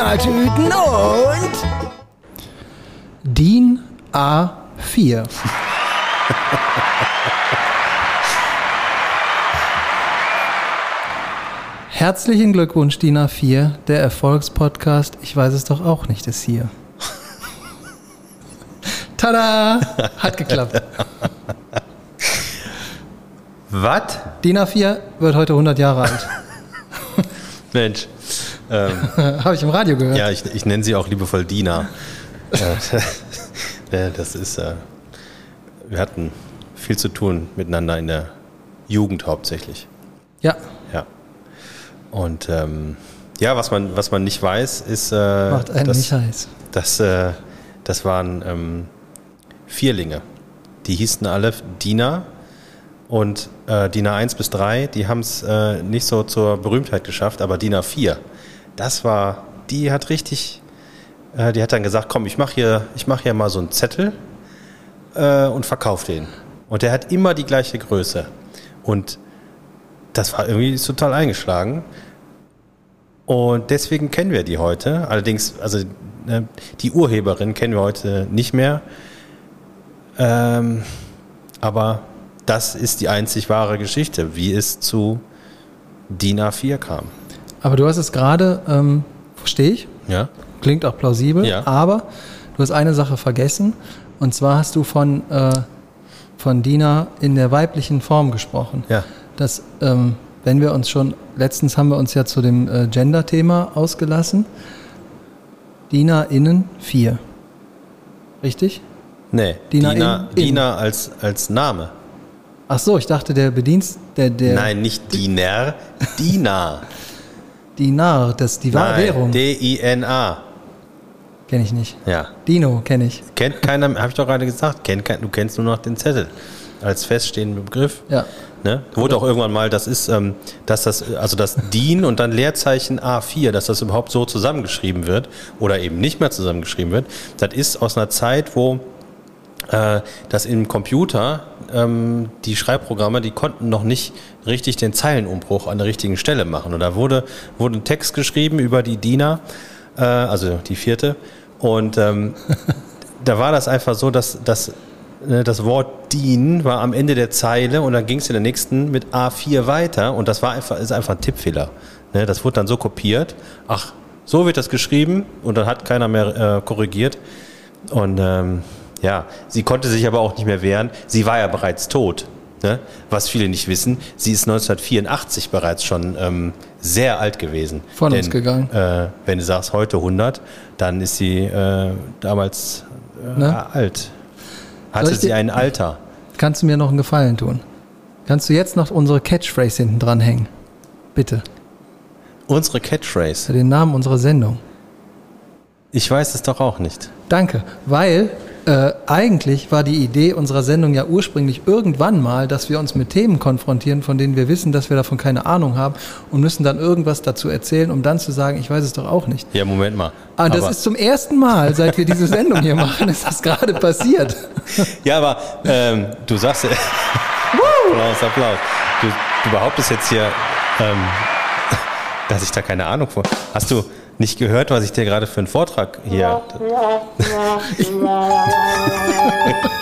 Dönertüten und DIN A4. Herzlichen Glückwunsch, DIN A4. Der Erfolgspodcast, ich weiß es doch auch nicht, ist hier. Tada! Hat geklappt. Was? DIN A4 wird heute 100 Jahre alt. Mensch. Ähm, Habe ich im Radio gehört. ja, ich, ich nenne sie auch liebevoll Dina. Äh, das ist, äh, wir hatten viel zu tun miteinander in der Jugend hauptsächlich. Ja, Ja. Und ähm, ja, was man, was man nicht weiß, ist, äh, macht einen dass, nicht heiß. dass, äh, das waren ähm, Vierlinge. Die hießen alle Dina und äh, Dina 1 bis 3, die haben es äh, nicht so zur Berühmtheit geschafft, aber Dina 4, das war, die hat richtig, äh, die hat dann gesagt, komm, ich mache hier, ich mach hier mal so einen Zettel äh, und verkauf den. Und der hat immer die gleiche Größe. Und das war irgendwie total eingeschlagen. Und deswegen kennen wir die heute. Allerdings, also ne, die Urheberin kennen wir heute nicht mehr. Ähm, aber das ist die einzig wahre Geschichte, wie es zu DIN A4 kam. Aber du hast es gerade, ähm, verstehe ich, Ja? klingt auch plausibel, Ja. aber du hast eine Sache vergessen. Und zwar hast du von, äh, von Dina in der weiblichen Form gesprochen. Ja. Dass, ähm, wenn wir uns schon, letztens haben wir uns ja zu dem äh, Gender-Thema ausgelassen. Dina innen 4. Richtig? Nee, Dina Dina, in- in. Dina als, als Name. Ach so, ich dachte, der Bedienst, der, der Nein, nicht Diner, Dina. Dinar, das die wahre Nein, Währung. D-I-N-A. Kenne ich nicht. Ja. Dino kenne ich. Kennt keiner, habe ich doch gerade gesagt, kennt, kein- du kennst nur noch den Zettel als feststehenden Begriff. Ja. Ne? Wurde auch irgendwann mal, das ist, ähm, dass das, also das DIN und dann Leerzeichen A4, dass das überhaupt so zusammengeschrieben wird oder eben nicht mehr zusammengeschrieben wird, das ist aus einer Zeit, wo äh, das im Computer, ähm, die Schreibprogramme, die konnten noch nicht richtig den Zeilenumbruch an der richtigen Stelle machen. Und da wurde, wurde ein Text geschrieben über die DINA, äh, also die vierte. Und ähm, da war das einfach so, dass, dass äh, das Wort DIN war am Ende der Zeile und dann ging es in der nächsten mit A4 weiter und das war einfach, ist einfach ein Tippfehler. Ne, das wurde dann so kopiert. Ach, so wird das geschrieben und dann hat keiner mehr äh, korrigiert. Und ähm, ja, sie konnte sich aber auch nicht mehr wehren. Sie war ja bereits tot. Ne? Was viele nicht wissen, sie ist 1984 bereits schon ähm, sehr alt gewesen. Von uns gegangen. Äh, wenn du sagst heute 100, dann ist sie äh, damals äh, Ne? alt. Hatte sie ein Alter. Kannst du mir noch einen Gefallen tun? Kannst du jetzt noch unsere Catchphrase hinten dran hängen? Bitte. Unsere Catchphrase. Den Namen unserer Sendung. Ich weiß es doch auch nicht. Danke, weil äh, eigentlich war die Idee unserer Sendung ja ursprünglich irgendwann mal, dass wir uns mit Themen konfrontieren, von denen wir wissen, dass wir davon keine Ahnung haben und müssen dann irgendwas dazu erzählen, um dann zu sagen, ich weiß es doch auch nicht. Ja, Moment mal. Ah, das aber, ist zum ersten Mal, seit wir diese Sendung hier machen, ist das gerade passiert. ja, aber ähm, du sagst. Applaus, Applaus. Du, du behauptest jetzt hier, ähm, dass ich da keine Ahnung vor. Hast du nicht gehört, was ich dir gerade für einen Vortrag hier.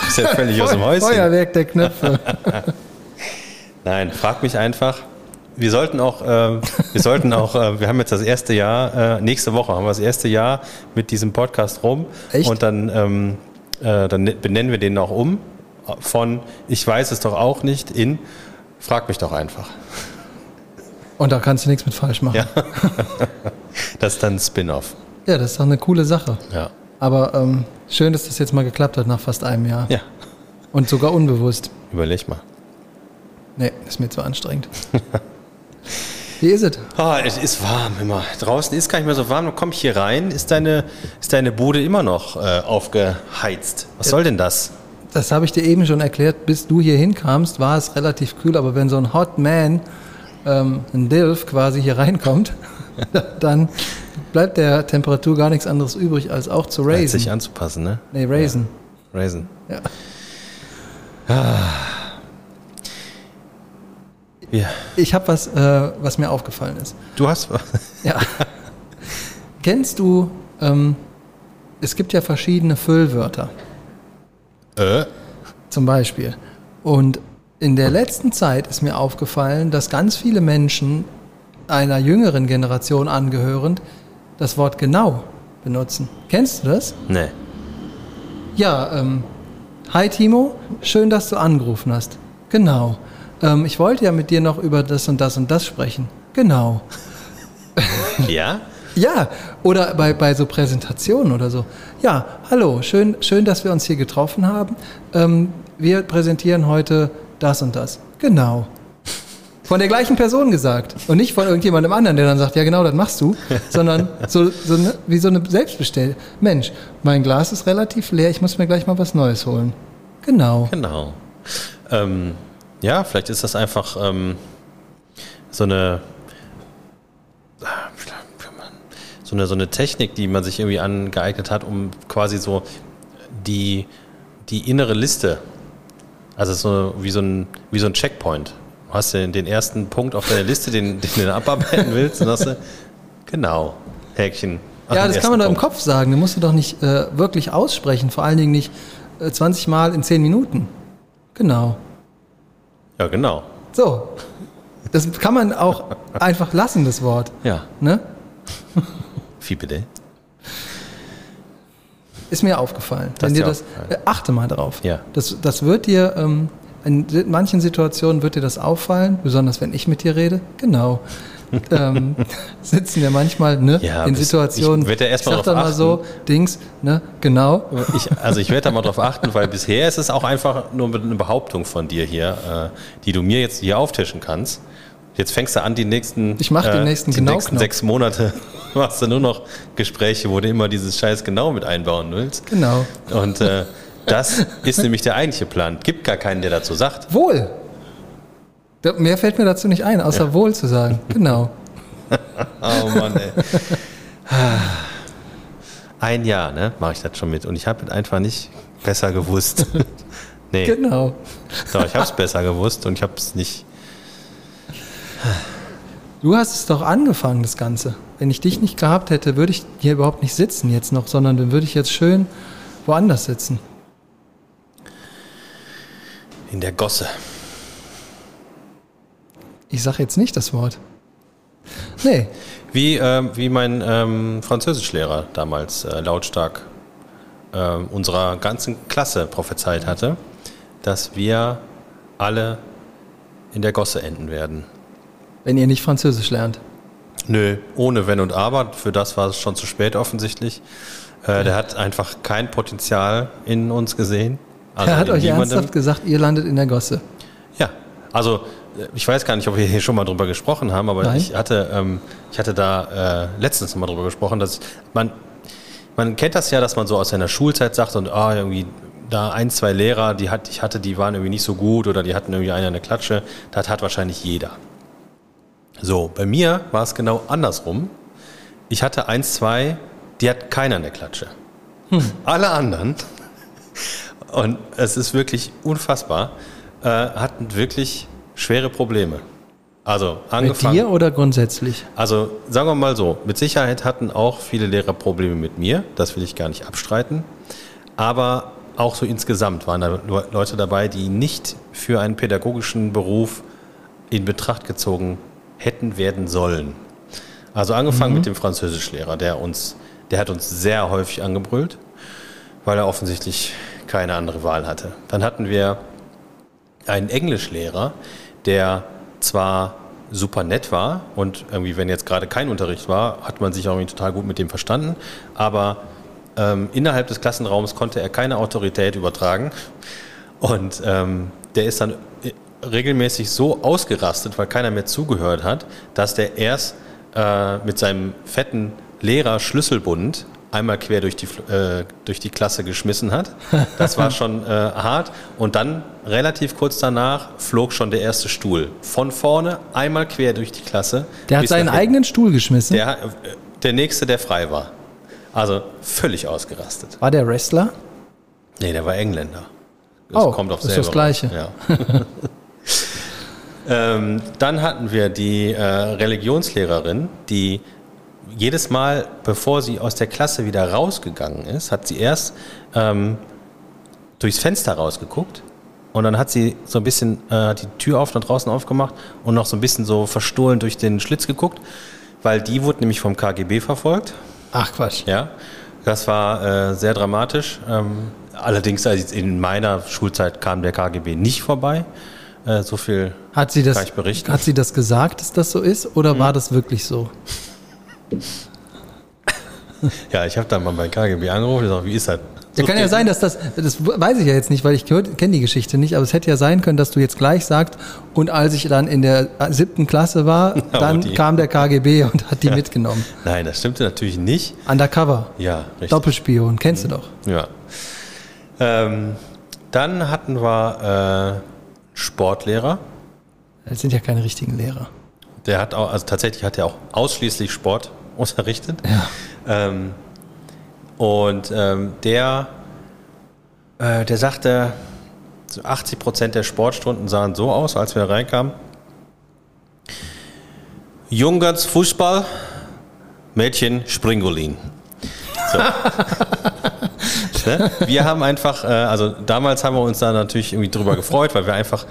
ist ja völlig aus dem Häuschen. Feuerwerk der Knöpfe. Nein, frag mich einfach. Wir sollten auch, äh, wir sollten auch, äh, wir haben jetzt das erste Jahr, äh, nächste Woche haben wir das erste Jahr mit diesem Podcast rum. Echt? Und dann, ähm, äh, dann ne- benennen wir den auch um von Ich weiß es doch auch nicht in Frag mich doch einfach. Und da kannst du nichts mit falsch machen. Ja. Das ist dann ein Spin-off. Ja, das ist doch eine coole Sache. Ja. Aber ähm, schön, dass das jetzt mal geklappt hat nach fast einem Jahr. Ja, Und sogar unbewusst. überleg mal. Nee, ist mir zu anstrengend. Wie ist es? Ah, es ist warm immer. Draußen ist gar nicht mehr so warm. Dann komme ich hier rein, ist deine, ist deine Bude immer noch äh, aufgeheizt. Was soll denn das? Das habe ich dir eben schon erklärt. Bis du hier hinkamst, war es relativ kühl. Aber wenn so ein Hot Man, ähm, ein Dilf quasi hier reinkommt, dann bleibt der Temperatur gar nichts anderes übrig, als auch zu Hat sich raisen. anzupassen, ne? Nee, raisen. Raisin. Ja. Ja. Ich habe was, äh, was mir aufgefallen ist. Du hast was. Ja. Kennst du, ähm, es gibt ja verschiedene Füllwörter. Äh? Zum Beispiel. Und in der letzten Zeit ist mir aufgefallen, dass ganz viele Menschen einer jüngeren Generation angehörend das Wort genau benutzen. Kennst du das? Nee. Ja, ähm, hi Timo, schön, dass du angerufen hast. Genau. Ähm, ich wollte ja mit dir noch über das und das und das sprechen. Genau. Ja? Ja, oder bei, bei so Präsentationen oder so. Ja, hallo, schön, schön, dass wir uns hier getroffen haben. Ähm, wir präsentieren heute das und das. Genau. Von der gleichen Person gesagt und nicht von irgendjemandem anderen, der dann sagt, ja genau, das machst du, sondern so, so eine, wie so eine Selbstbestell. Mensch, mein Glas ist relativ leer, ich muss mir gleich mal was Neues holen. Genau. Genau. Ähm, ja, vielleicht ist das einfach ähm, so eine so eine so eine Technik, die man sich irgendwie angeeignet hat, um quasi so die die innere Liste, also so wie so ein wie so ein Checkpoint. Du hast den, den ersten Punkt auf deiner Liste, den, den du abarbeiten willst, und hast du genau Häkchen. Ja, das kann man doch im. Kopf sagen. Den musst du doch nicht äh, wirklich aussprechen. Vor allen Dingen nicht äh, 20 Mal in 10 Minuten. Genau. Ja, genau. So. Das kann man auch einfach lassen, das Wort. Ja, Ne? wie bitte? Ist mir aufgefallen. Das Wenn dir das, aufgefallen. äh, achte mal drauf. Ja. Das, das wird dir, ähm, in manchen Situationen wird dir das auffallen, besonders wenn ich mit dir rede. Genau. ähm, sitzen wir manchmal ne, Ja, in Situationen. ich ja mal sag dann mal so, Dings, ne, genau. Ich, also ich werde da mal drauf achten, weil bisher ist es auch einfach nur eine Behauptung von dir hier, äh, die du mir jetzt hier auftischen kannst. Jetzt fängst du an, die nächsten, Ich mach den nächsten die nächsten Genau-Knopf. sechs Monate machst du nur noch Gespräche, wo du immer dieses Scheiß genau mit einbauen willst. Genau. Und äh, das ist nämlich der eigentliche Plan. Gibt gar keinen, der dazu sagt. Wohl. Mehr fällt mir dazu nicht ein, außer wohl zu sagen. Genau. Oh Mann, ey. Ein Jahr, ne, mache ich das schon mit. Und ich habe es einfach nicht besser gewusst. nee, Genau. doch, ich habe es besser gewusst und ich habe es nicht. Du hast es doch angefangen, das Ganze. Wenn ich dich nicht gehabt hätte, würde ich hier überhaupt nicht sitzen jetzt noch, sondern dann würde ich jetzt schön woanders sitzen. In der Gosse. Ich sage jetzt nicht das Wort. Nee, Wie, ähm, wie mein ähm, Französischlehrer damals äh, lautstark ähm, unserer ganzen Klasse prophezeit hatte, dass wir alle in der Gosse enden werden. wenn ihr nicht Französisch lernt. Nö, ohne Wenn und Aber. Für das war es schon zu spät offensichtlich. Äh, der hat einfach kein Potenzial in uns gesehen. Also er hat euch niemandem. ernsthaft gesagt, ihr landet in der Gosse. Ja, also äh, ich weiß gar nicht, ob wir hier schon mal drüber gesprochen haben, aber Nein. ich hatte, ähm, ich hatte da äh, letztens mal drüber gesprochen, dass man, man kennt das ja, dass man so aus seiner Schulzeit sagt und ah, irgendwie da ein, zwei Lehrer, die hat, ich hatte, die waren irgendwie nicht so gut oder die hatten irgendwie einer eine Klatsche. Das hat wahrscheinlich jeder. So, bei mir war es genau andersrum. Ich hatte eins, zwei, die hat keiner eine Klatsche. Alle anderen, und es ist wirklich unfassbar, äh, hatten wirklich schwere Probleme. Also Mit angefangen. dir oder grundsätzlich? Also sagen wir mal so, mit Sicherheit hatten auch viele Lehrer Probleme mit mir, das will ich gar nicht abstreiten. Aber auch so insgesamt waren da Le- Leute dabei, die nicht für einen pädagogischen Beruf in Betracht gezogen hätten werden sollen. Also angefangen mit dem Französischlehrer, der uns, der hat uns sehr häufig angebrüllt, weil er offensichtlich keine andere Wahl hatte. Dann hatten wir einen Englischlehrer, der zwar super nett war und irgendwie, wenn jetzt gerade kein Unterricht war, hat man sich auch total gut mit dem verstanden, aber ähm, innerhalb des Klassenraums konnte er keine Autorität übertragen und ähm, der ist dann äh, regelmäßig so ausgerastet, weil keiner mehr zugehört hat, dass der erst äh, mit seinem fetten Lehrer Schlüsselbund einmal quer durch die, äh, durch die Klasse geschmissen hat. Das war schon äh, hart. Und dann relativ kurz danach flog schon der erste Stuhl. Von vorne einmal quer durch die Klasse. Der hat seinen eigenen Stuhl geschmissen. Der, äh, der nächste, der frei war. Also völlig ausgerastet. War der Wrestler? Nee, der war Engländer. Das Oh, kommt auf ist das Gleiche. Ja. ähm, dann hatten wir die äh, Religionslehrerin, die jedes Mal, bevor sie aus der Klasse wieder rausgegangen ist, hat sie erst ähm, durchs Fenster rausgeguckt und dann hat sie so ein bisschen äh, die Tür auf nach draußen aufgemacht und noch so ein bisschen so verstohlen durch den Schlitz geguckt, weil die wurde nämlich vom KGB verfolgt. Ach Quatsch. Ja, das war äh, sehr dramatisch. Ähm, allerdings also in meiner Schulzeit kam der KGB nicht vorbei. Äh, so viel Hat sie, das, kann ich berichten. hat sie das gesagt, dass das so ist, oder war das wirklich so? Ja, ich habe dann mal bei KGB angerufen und gesagt, wie ist das? Ja, kann ja sein, dass das, das weiß ich ja jetzt nicht, weil ich kenne die Geschichte nicht, aber es hätte ja sein können, dass du jetzt gleich sagst, und als ich dann in der siebten Klasse war, dann die- kam der KGB und hat die mitgenommen. Nein, das stimmte natürlich nicht. Undercover, Ja, richtig. Doppelspion, kennst du doch. Ja. Ähm, dann hatten wir äh, Sportlehrer. Das sind ja keine richtigen Lehrer. Der hat auch, also tatsächlich hat er auch ausschließlich Sport unterrichtet. Ja. Ähm, und ähm, der, äh, der sagte, so 80 Prozent der Sportstunden sahen so aus, als wir reinkamen. Jungens Fußball, Mädchen Springolin. So. ne? Wir haben einfach, äh, also damals haben wir uns da natürlich irgendwie drüber gefreut, weil wir einfach,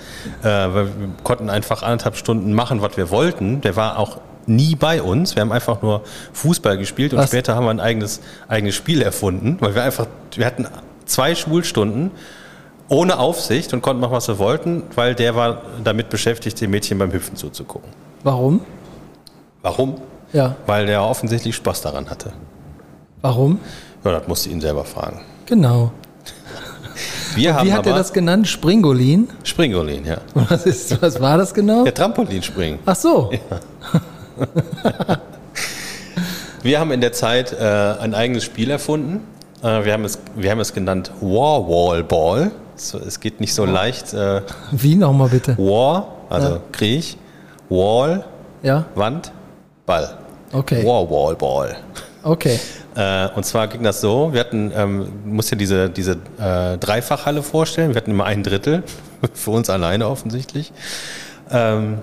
äh, weil wir konnten einfach anderthalb Stunden machen, was wir wollten. Der war auch nie bei uns. Wir haben einfach nur Fußball gespielt und Was? später haben wir ein eigenes, eigenes Spiel erfunden, weil wir einfach, wir hatten zwei Schulstunden ohne Aufsicht und konnten machen, was wir wollten, weil der war damit beschäftigt, den Mädchen beim Hüpfen zuzugucken. Warum? Warum? Ja, Weil der offensichtlich Spaß daran hatte. warum? Ja, das musste ihn selber fragen. Genau. Wir haben Wie hat er das genannt? Springolin? Springolin, ja. Was, ist, was war das genau? Der Trampolinspringen. Ach so. Wir haben in der Zeit äh, ein eigenes Spiel erfunden. Äh, wir, haben es, wir haben es genannt War Wall Ball. So, es geht nicht so leicht. Äh, Wie nochmal bitte? War, also Ja. Krieg, Wall, Ja, Wand, Ball. okay. War Wall Ball. Okay. Äh, und zwar ging das so, wir hatten, ähm, musst dir diese, diese äh, Dreifachhalle vorstellen, wir hatten immer ein Drittel, für uns alleine offensichtlich. Ähm,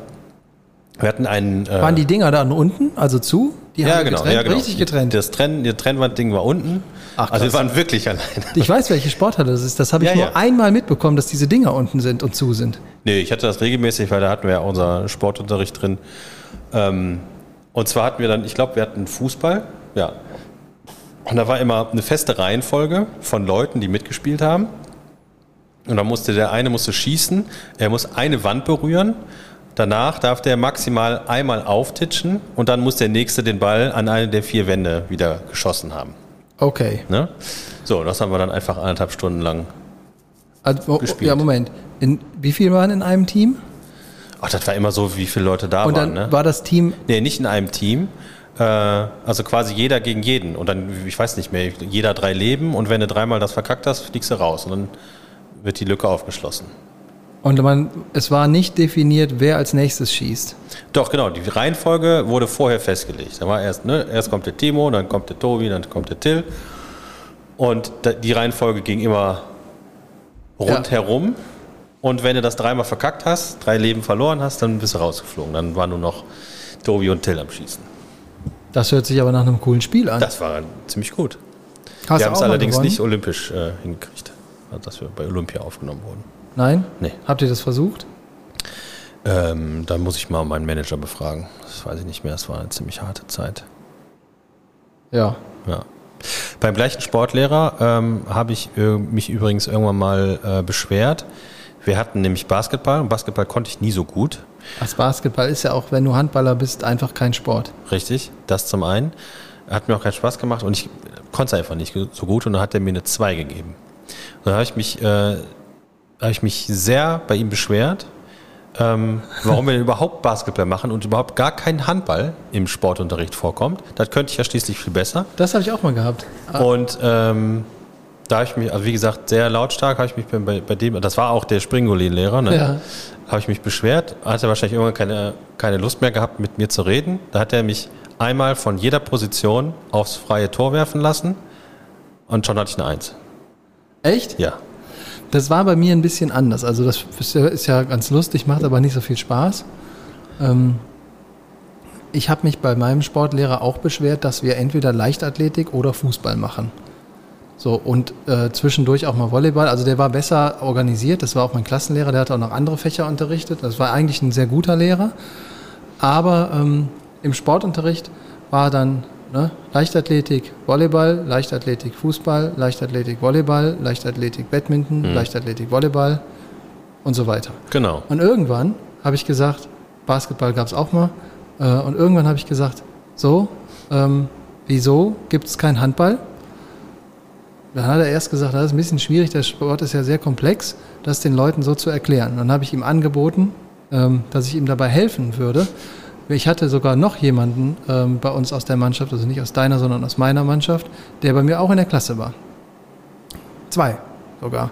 wir hatten einen... Äh, Waren die Dinger da unten, also zu? Die ja, haben genau, getrennt, ja, genau. richtig getrennt. Das Trenn, das Trennwandding war unten. Ach, also wir waren wirklich alleine. Ich weiß, welche Sporthalle das ist. Das habe ich Ja, nur ja. einmal mitbekommen, dass diese Dinger unten sind und zu sind. Nee, ich hatte das regelmäßig, weil da hatten wir ja unser Sportunterricht drin. Ähm, und zwar hatten wir dann, ich glaube, wir hatten Fußball, ja. Und da war immer eine feste Reihenfolge von Leuten, die mitgespielt haben. Und dann musste der eine musste schießen, er muss eine Wand berühren. Danach darf der maximal einmal auftitschen und dann muss der nächste den Ball an eine der vier Wände wieder geschossen haben. Okay. Ne? So, das haben wir dann einfach anderthalb Stunden lang. Also, Gespielt. ja, Moment. In, wie viele waren in einem Team? Ach, das war immer so, wie viele Leute da Und dann waren. Ne? war das Team, Nee, nicht in einem Team. Äh, also quasi jeder gegen jeden. Und dann, ich weiß nicht mehr, jeder drei Leben. Und wenn du dreimal das verkackt hast, fliegst du raus. Und dann wird die Lücke aufgeschlossen. Und man, es war nicht definiert, wer als nächstes schießt. Doch, genau. Die Reihenfolge wurde vorher festgelegt. Da war erst, ne, erst kommt der Timo, dann kommt der Tobi, dann kommt der Till. Und die Reihenfolge ging immer rundherum. Und wenn du das dreimal verkackt hast, drei Leben verloren hast, dann bist du rausgeflogen. Dann war nur noch Tobi und Till am Schießen. Das hört sich aber nach einem coolen Spiel an. Das war ziemlich gut. Hast wir haben es allerdings gewonnen? nicht olympisch äh, hingekriegt, dass wir bei Olympia aufgenommen wurden. Nein? Nee. Habt ihr das versucht? Ähm, da muss ich mal meinen Manager befragen. Das weiß ich nicht mehr. Es war eine ziemlich harte Zeit. Ja. Ja. Beim gleichen Sportlehrer ähm, habe ich äh, mich übrigens irgendwann mal äh, beschwert. Wir hatten nämlich Basketball und Basketball konnte ich nie so gut. Das Basketball ist ja auch, wenn du Handballer bist, einfach kein Sport. Richtig, das zum einen. Hat mir auch keinen Spaß gemacht und ich konnte es einfach nicht so gut und dann hat er mir eine 2 gegeben. Und dann habe ich mich, äh, habe ich mich sehr bei ihm beschwert, ähm, warum wir denn überhaupt Basketball machen und überhaupt gar kein Handball im Sportunterricht vorkommt. Das könnte ich ja schließlich viel besser. Das habe ich auch mal gehabt. Und ähm, da habe ich mich, also wie gesagt, sehr lautstark habe ich mich bei, bei dem, das war auch der Springolin-Lehrer, ne? Ja. habe ich mich beschwert, hat er wahrscheinlich irgendwann keine, keine Lust mehr gehabt, mit mir zu reden. Da hat er mich einmal von jeder Position aufs freie Tor werfen lassen und schon hatte ich eine Eins. Echt? Ja. Das war bei mir ein bisschen anders. Also das ist ja, ganz lustig, macht aber nicht so viel Spaß. Ähm, ich habe mich bei meinem Sportlehrer auch beschwert, dass wir entweder Leichtathletik oder Fußball machen. So, und äh, zwischendurch auch mal Volleyball. Also der war besser organisiert. Das war auch mein Klassenlehrer, der hat auch noch andere Fächer unterrichtet. Das war eigentlich ein sehr guter Lehrer. Aber ähm, im Sportunterricht war dann ne, Leichtathletik, Volleyball, Leichtathletik, Fußball, Leichtathletik, Volleyball, Leichtathletik, Badminton, mhm. Leichtathletik, Volleyball und so weiter. Genau. Und irgendwann habe ich gesagt, Basketball gab es auch mal. Äh, und irgendwann habe ich gesagt, so, ähm, wieso gibt es keinen Handball? Dann hat er erst gesagt, das ist ein bisschen schwierig, der Sport ist ja sehr komplex, das den Leuten so zu erklären. dann habe ich ihm angeboten, ähm, dass ich ihm dabei helfen würde. Ich hatte sogar noch jemanden ähm, bei uns aus der Mannschaft, also nicht aus deiner, sondern aus meiner Mannschaft, der bei mir auch in der Klasse war. Zwei sogar.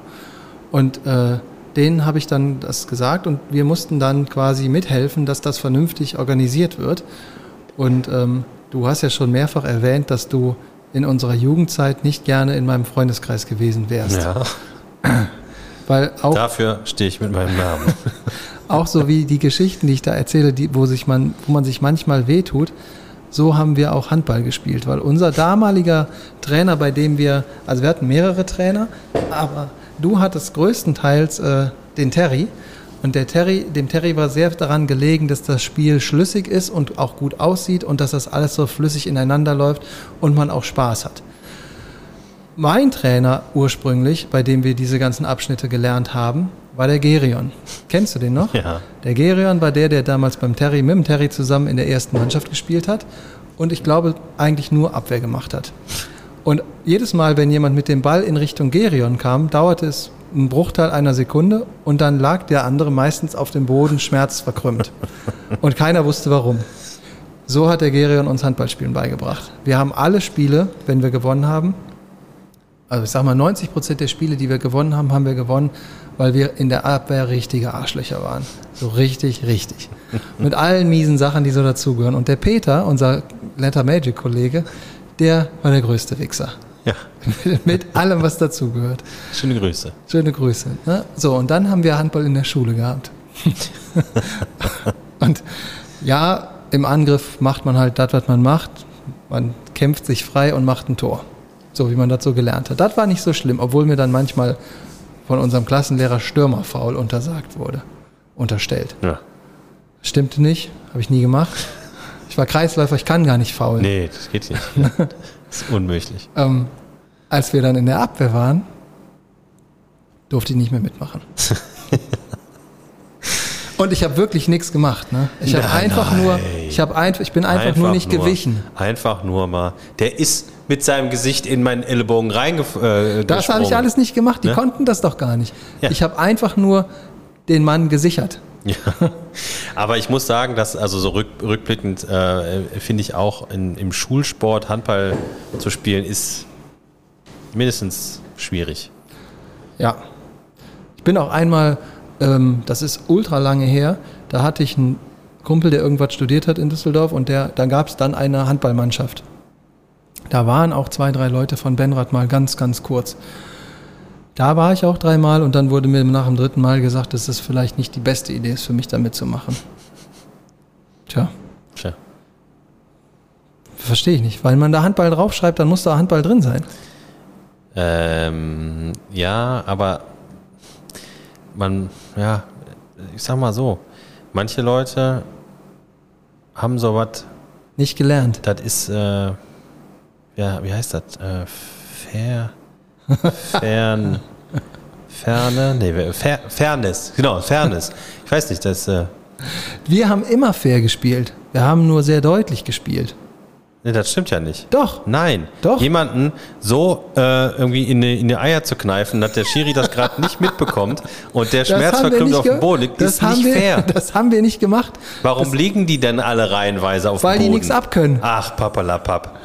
Und äh, denen habe ich dann das gesagt und wir mussten dann quasi mithelfen, dass das vernünftig organisiert wird. Und ähm, du hast ja schon mehrfach erwähnt, dass du in unserer Jugendzeit nicht gerne in meinem Freundeskreis gewesen wärst. Ja. Weil auch, Dafür stehe ich mit meinem Namen. auch so wie die Geschichten, die ich da erzähle, die, wo, sich man, wo man sich manchmal wehtut, so haben wir auch Handball gespielt. Weil unser damaliger Trainer, bei dem wir, also wir hatten mehrere Trainer, aber du hattest größtenteils äh, den Terry. Und der Terry, dem Terry war sehr daran gelegen, dass das Spiel schlüssig ist und auch gut aussieht und dass das alles so flüssig ineinander läuft und man auch Spaß hat. Mein Trainer ursprünglich, bei dem wir diese ganzen Abschnitte gelernt haben, war der Gerion. Kennst du den noch? Ja. Der Gerion war der, der damals beim Terry, mit dem Terry zusammen in der ersten Mannschaft gespielt hat und ich glaube eigentlich nur Abwehr gemacht hat. Und jedes Mal, wenn jemand mit dem Ball in Richtung Gerion kam, dauerte es einen Bruchteil einer Sekunde und dann lag der andere meistens auf dem Boden schmerzverkrümmt. Und keiner wusste warum. So hat der Gerion uns Handballspielen beigebracht. Wir haben alle Spiele, wenn wir gewonnen haben, also ich sag mal 90 Prozent der Spiele, die wir gewonnen haben, haben wir gewonnen, weil wir in der Abwehr richtige Arschlöcher waren. So richtig, richtig. Mit allen miesen Sachen, die so dazugehören. Und der Peter, unser Letter Magic Kollege, der war der größte Wichser. Ja. Mit allem, was dazugehört. Schöne Grüße. Schöne Grüße. Ne? So, und dann haben wir Handball in der Schule gehabt. und ja, im Angriff macht man halt das, was man macht. Man kämpft sich frei und macht ein Tor. So wie man das so gelernt hat. Das war nicht so schlimm, obwohl mir dann manchmal von unserem Klassenlehrer Stürmerfaul untersagt wurde. Unterstellt. Ja. Stimmte nicht, habe ich nie gemacht. Ich war Kreisläufer, ich kann gar nicht faulen. Nee, das geht nicht. Das ist unmöglich. Ähm, als wir dann in der Abwehr waren, durfte ich nicht mehr mitmachen. Und ich habe wirklich nichts gemacht. Ne? Ich habe einfach nein. nur, ich habe einfach, ich bin einfach, nur nicht gewichen. Einfach nur mal. Der ist mit seinem Gesicht in meinen Ellbogen reingesprungen. Äh, Das habe ich alles nicht gemacht. Die Ne? konnten das doch gar nicht. Ja. Ich habe einfach nur den Mann gesichert. Ja. Aber ich muss sagen, dass also so rück, rückblickend äh, finde ich auch in, im Schulsport Handball zu spielen ist mindestens schwierig. Ja. Ich bin auch einmal, ähm, das ist ultra lange her, da hatte ich einen Kumpel, der irgendwas studiert hat in Düsseldorf und der, da gab es dann eine Handballmannschaft. Da waren auch zwei, drei Leute von Benrad mal ganz, ganz kurz. Da war ich auch dreimal und dann wurde mir nach dem dritten Mal gesagt, dass das vielleicht nicht die beste Idee ist für mich, da mitzumachen. Tja, Tja. verstehe ich nicht. Weil man da Handball draufschreibt, dann muss da Handball drin sein. Ähm, ja, aber man, ja, ich sag mal so, manche Leute haben sowas, Nicht gelernt. das ist, äh, ja, wie heißt das? Äh, fair, fern, ferne, nee, fair, Fairness, genau, Fairness. Ich weiß nicht, das, äh, Wir haben immer fair gespielt. Wir haben nur sehr deutlich gespielt. nee, das stimmt ja nicht. Doch. Nein, Doch. jemanden so äh, irgendwie in die, in die Eier zu kneifen, dass der Schiri das gerade nicht mitbekommt und der Das schmerzverkrümmt auf dem Boden liegt, das ist haben nicht wir, fair. Das haben wir nicht gemacht, Warum liegen die denn alle reihenweise auf weil dem die Boden? nichts abkönnen. Ach, papalapap.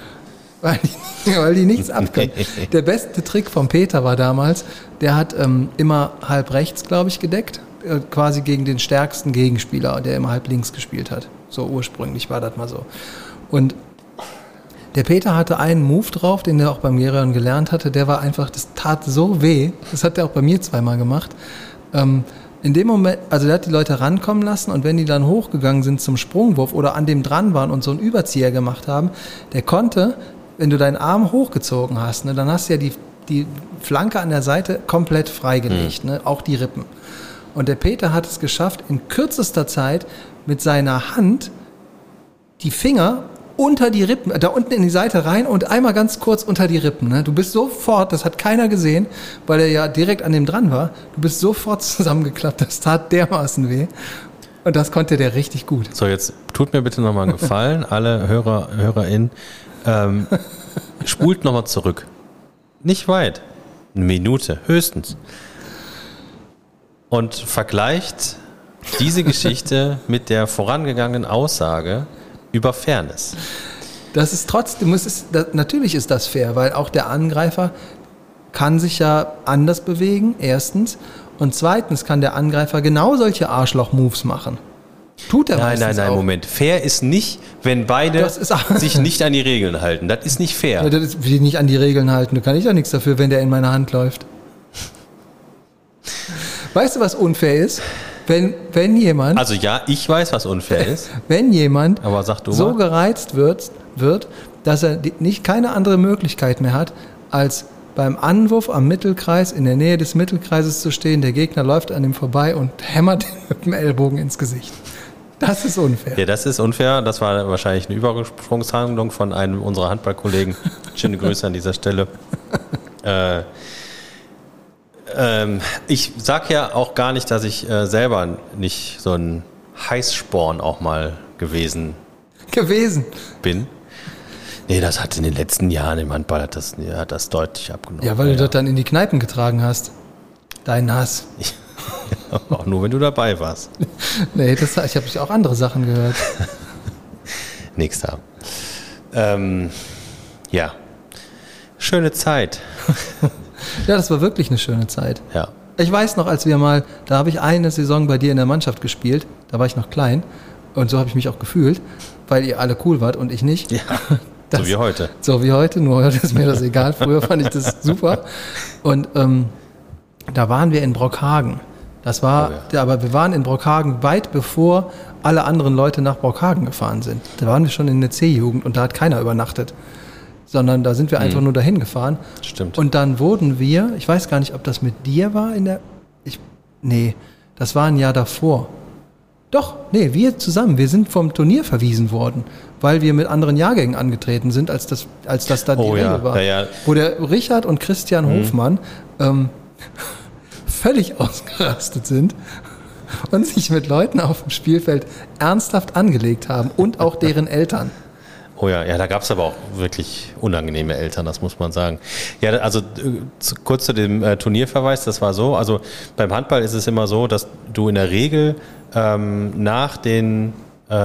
Weil die, weil die nichts abkönnen. Der beste Trick von Peter war damals, der hat ähm, immer halb rechts, glaube ich, gedeckt, äh, quasi gegen den stärksten Gegenspieler, der immer halb links gespielt hat. So ursprünglich war das mal so. Und der Peter hatte einen Move drauf, den er auch beim Gerion gelernt hatte, der war einfach, das tat so weh, das hat er auch bei mir zweimal gemacht. Ähm, in dem Moment, also der hat die Leute rankommen lassen und wenn die dann hochgegangen sind zum Sprungwurf oder an dem dran waren und so einen Überzieher gemacht haben, der konnte, wenn du deinen Arm hochgezogen hast, ne, dann hast du ja die, die Flanke an der Seite komplett freigelegt, ne, auch die Rippen. Und der Peter hat es geschafft, in kürzester Zeit mit seiner Hand die Finger unter die Rippen, da unten in die Seite rein und einmal ganz kurz unter die Rippen. Ne? Du bist sofort, das hat keiner gesehen, weil er ja direkt an dem dran war, du bist sofort zusammengeklappt, das tat dermaßen weh. Und das konnte der richtig gut. So, jetzt tut mir bitte nochmal einen Gefallen, alle Hörer, HörerInnen, ähm, spult nochmal zurück. Nicht weit. Eine Minute, höchstens. Und vergleicht diese Geschichte mit der vorangegangenen Aussage, über Fairness. Das ist trotzdem, es ist, das, natürlich ist das fair, weil auch der Angreifer kann sich ja anders bewegen, erstens. Und zweitens kann der Angreifer genau solche Arschloch-Moves machen. Tut er Nein, nein, nein, auch. Moment. Fair ist nicht, wenn beide sich nicht an die Regeln halten. Das ist nicht fair. Ja, das ist, wie nicht an die Regeln halten. Da kann ich ja nichts dafür, wenn der in meiner Hand läuft. Weißt du, was unfair ist? Wenn, wenn jemand. Also ja, ich weiß, was unfair ist. Wenn jemand aber sag du so gereizt wird, wird, dass er nicht keine andere Möglichkeit mehr hat, als beim Anwurf am Mittelkreis in der Nähe des Mittelkreises zu stehen, der Gegner läuft an ihm vorbei und hämmert ihn mit dem Ellbogen ins Gesicht. Das ist unfair. Ja, das ist unfair. Das war wahrscheinlich eine Übersprungshandlung von einem unserer Handballkollegen. Schöne Grüße an dieser Stelle. äh, ähm, ich sag ja auch gar nicht, dass ich äh, selber nicht so ein Heißsporn auch mal gewesen gewesen bin. Nee, das hat in den letzten Jahren im Handball hat das, hat das deutlich abgenommen. Ja, weil du das dann in die Kneipen getragen hast. Dein Hass. auch nur, wenn du dabei warst. nee, das, ich habe auch andere Sachen gehört. Da. Ähm, ja. Schöne Zeit. Ja, das war wirklich eine schöne Zeit. Ja. Ich weiß noch, als wir mal, da habe ich eine Saison bei dir in der Mannschaft gespielt, da war ich noch klein und so habe ich mich auch gefühlt, weil ihr alle cool wart und ich nicht. Ja. Das, so wie heute. So wie heute, nur heute ist mir das egal. Früher fand ich das super. Und ähm, da waren wir in Brockhagen. Das war, oh ja. aber wir waren in Brockhagen weit bevor alle anderen Leute nach Brockhagen gefahren sind. Da waren wir schon in der C-Jugend und da hat keiner übernachtet sondern da sind wir einfach mhm. nur dahin gefahren. Stimmt. Und dann wurden wir, ich weiß gar nicht, ob das mit dir war in der, ich, nee, das war ein Jahr davor. Doch, nee, wir zusammen, wir sind vom Turnier verwiesen worden, weil wir mit anderen Jahrgängen angetreten sind, als das, als das da die oh, Rede ja. war. Ja, ja. Wo der Richard und Christian mhm. Hofmann ähm, völlig ausgerastet sind und sich mit Leuten auf dem Spielfeld ernsthaft angelegt haben und auch deren Eltern. Oh ja, ja, da gab es aber auch wirklich unangenehme Eltern, das muss man sagen. Ja, also zu, kurz zu dem äh, Turnierverweis, das war so. Also beim Handball ist es immer so, dass du in der Regel ähm, nach den äh,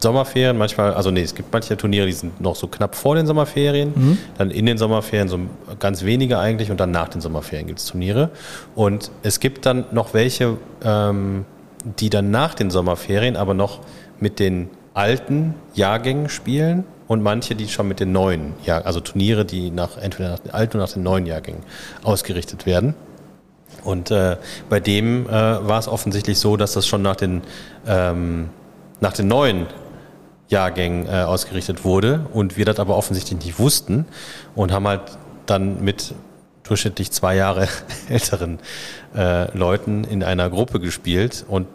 Sommerferien, manchmal, also nee, es gibt manche Turniere, die sind noch so knapp vor den Sommerferien, mhm. dann in den Sommerferien so ganz wenige eigentlich und dann nach den Sommerferien gibt es Turniere. Und es gibt dann noch welche, ähm, die dann nach den Sommerferien aber noch mit den alten Jahrgängen spielen und manche, die schon mit den neuen, ja, also Turniere, die nach entweder nach den alten oder nach den neuen Jahrgängen ausgerichtet werden. Und äh, bei dem äh, war es offensichtlich so, dass das schon nach den, ähm, nach den neuen Jahrgängen äh, ausgerichtet wurde und wir das aber offensichtlich nicht wussten und haben halt dann mit durchschnittlich zwei Jahre älteren äh, Leuten in einer Gruppe gespielt und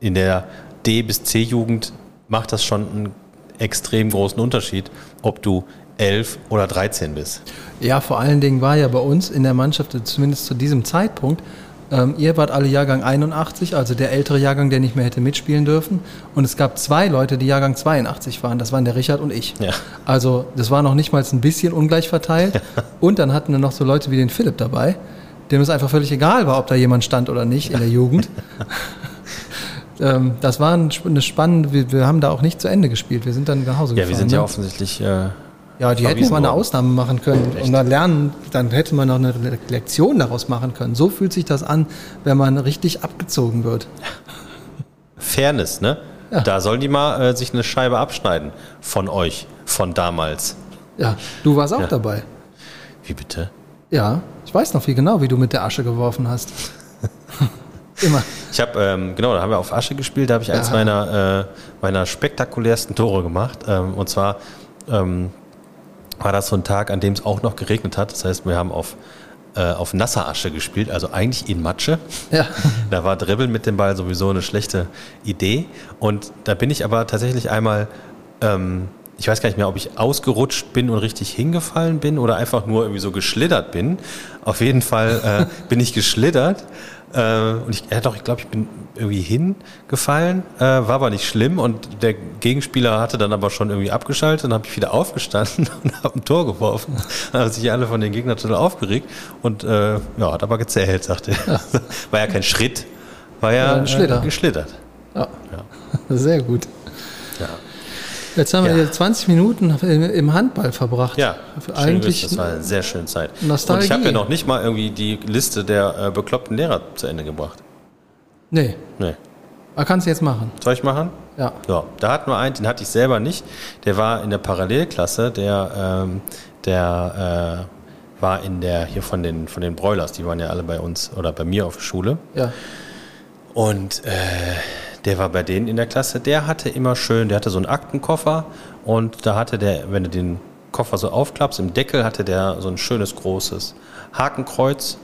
in der D- bis C-Jugend macht das schon einen extrem großen Unterschied, ob du 11 oder 13 bist. Ja, vor allen Dingen war ja bei uns in der Mannschaft, zumindest zu diesem Zeitpunkt, ähm, ihr wart alle Jahrgang 81, also der ältere Jahrgang, der nicht mehr hätte mitspielen dürfen. Und es gab zwei Leute, die Jahrgang 82 waren. Das waren der Richard und ich. Ja. Also das war noch nicht mal ein bisschen ungleich verteilt. Ja. Und dann hatten wir noch so Leute wie den Philipp dabei, dem es einfach völlig egal war, ob da jemand stand oder nicht in der Jugend. ähm, das war eine spannende, wir, wir, haben da auch nicht zu Ende gespielt. Wir sind dann nach Hause ja, gefahren. Ja, wir sind ja ne? offensichtlich. Äh, ja, die hätten mal eine Ausnahme machen können Echt? und dann lernen, dann hätte man noch eine Lektion daraus machen können. So fühlt sich das an, wenn man richtig abgezogen wird. Fairness, ne? Ja. Da sollen die mal äh, sich eine Scheibe abschneiden von euch, von damals. Ja, du warst auch ja. dabei. Wie bitte? Ja, ich weiß noch viel genau, wie du mit der Asche geworfen hast. Immer. Ich habe, ähm, genau, da haben wir auf Asche gespielt, da habe ich eins Ja. meiner, äh, meiner spektakulärsten Tore gemacht. Ähm, und zwar ähm, war das so ein Tag, an dem es auch noch geregnet hat. Das heißt, wir haben auf, äh, auf nasser Asche gespielt, also eigentlich in Matsche. Ja. Da war Dribbeln mit dem Ball sowieso eine schlechte Idee. Und da bin ich aber tatsächlich einmal, ähm, ich weiß gar nicht mehr, ob ich ausgerutscht bin und richtig hingefallen bin oder einfach nur irgendwie so geschlittert bin. Auf jeden Fall äh, bin ich geschlittert. Äh, und ich, ja doch, ich glaube, ich bin irgendwie hingefallen, äh, war aber nicht schlimm und der Gegenspieler hatte dann aber schon irgendwie abgeschaltet und habe ich wieder aufgestanden und habe ein Tor geworfen. Dann haben sich alle von den Gegnern total aufgeregt und äh, ja, hat aber gezählt, sagte er. War ja kein Schritt, war ja Schlitter. Äh, geschlittert. ja. Sehr gut. Ja. Jetzt haben wir Ja. hier 20 Minuten im im Handball verbracht. Ja, eigentlich. schön, das war eine sehr schöne Zeit. Nostalgie. Und ich habe ja noch nicht mal irgendwie die Liste der äh, bekloppten Lehrer zu Ende gebracht. Nee, Nee. aber kannst du jetzt machen. Soll ich machen? Ja. Ja, da hatten wir einen, den hatte ich selber nicht. Der war in der Parallelklasse, der, ähm, der äh, war in der, hier von den, von den Broilers, die waren ja alle bei uns oder bei mir auf der Schule. Ja. Und äh, der war bei denen in der Klasse, der hatte immer schön, der hatte so einen Aktenkoffer und da hatte der, wenn du den Koffer so aufklappst, im Deckel hatte der so ein schönes großes Hakenkreuz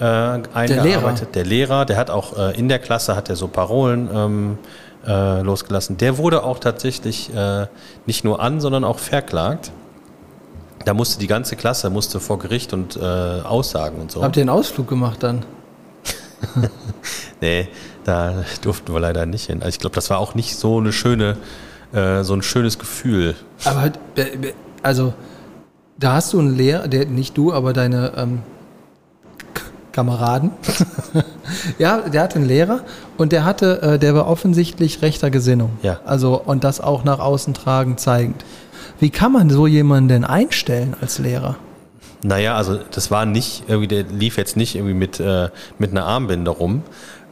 äh, eingearbeitet. Der Lehrer, der hat auch äh, in der Klasse hat er so Parolen ähm, äh, losgelassen. Der wurde auch tatsächlich äh, nicht nur an, sondern auch verklagt. Da musste die ganze Klasse musste vor Gericht und äh, aussagen und so. Habt ihr einen Ausflug gemacht dann? Nee, da durften wir leider nicht hin. Also ich glaube, das war auch nicht so eine schöne, äh, so ein schönes Gefühl. Aber äh, äh, also, da hast du einen Lehrer, der nicht du, aber deine ähm, Kameraden. ja, der hatte einen Lehrer und der hatte, äh, der war offensichtlich rechter Gesinnung. Ja. Also, und das auch nach außen tragend zeigend. Wie kann man so jemanden denn einstellen als Lehrer? Naja, also das war nicht, irgendwie, der lief jetzt nicht irgendwie mit, äh, mit einer Armbinde rum.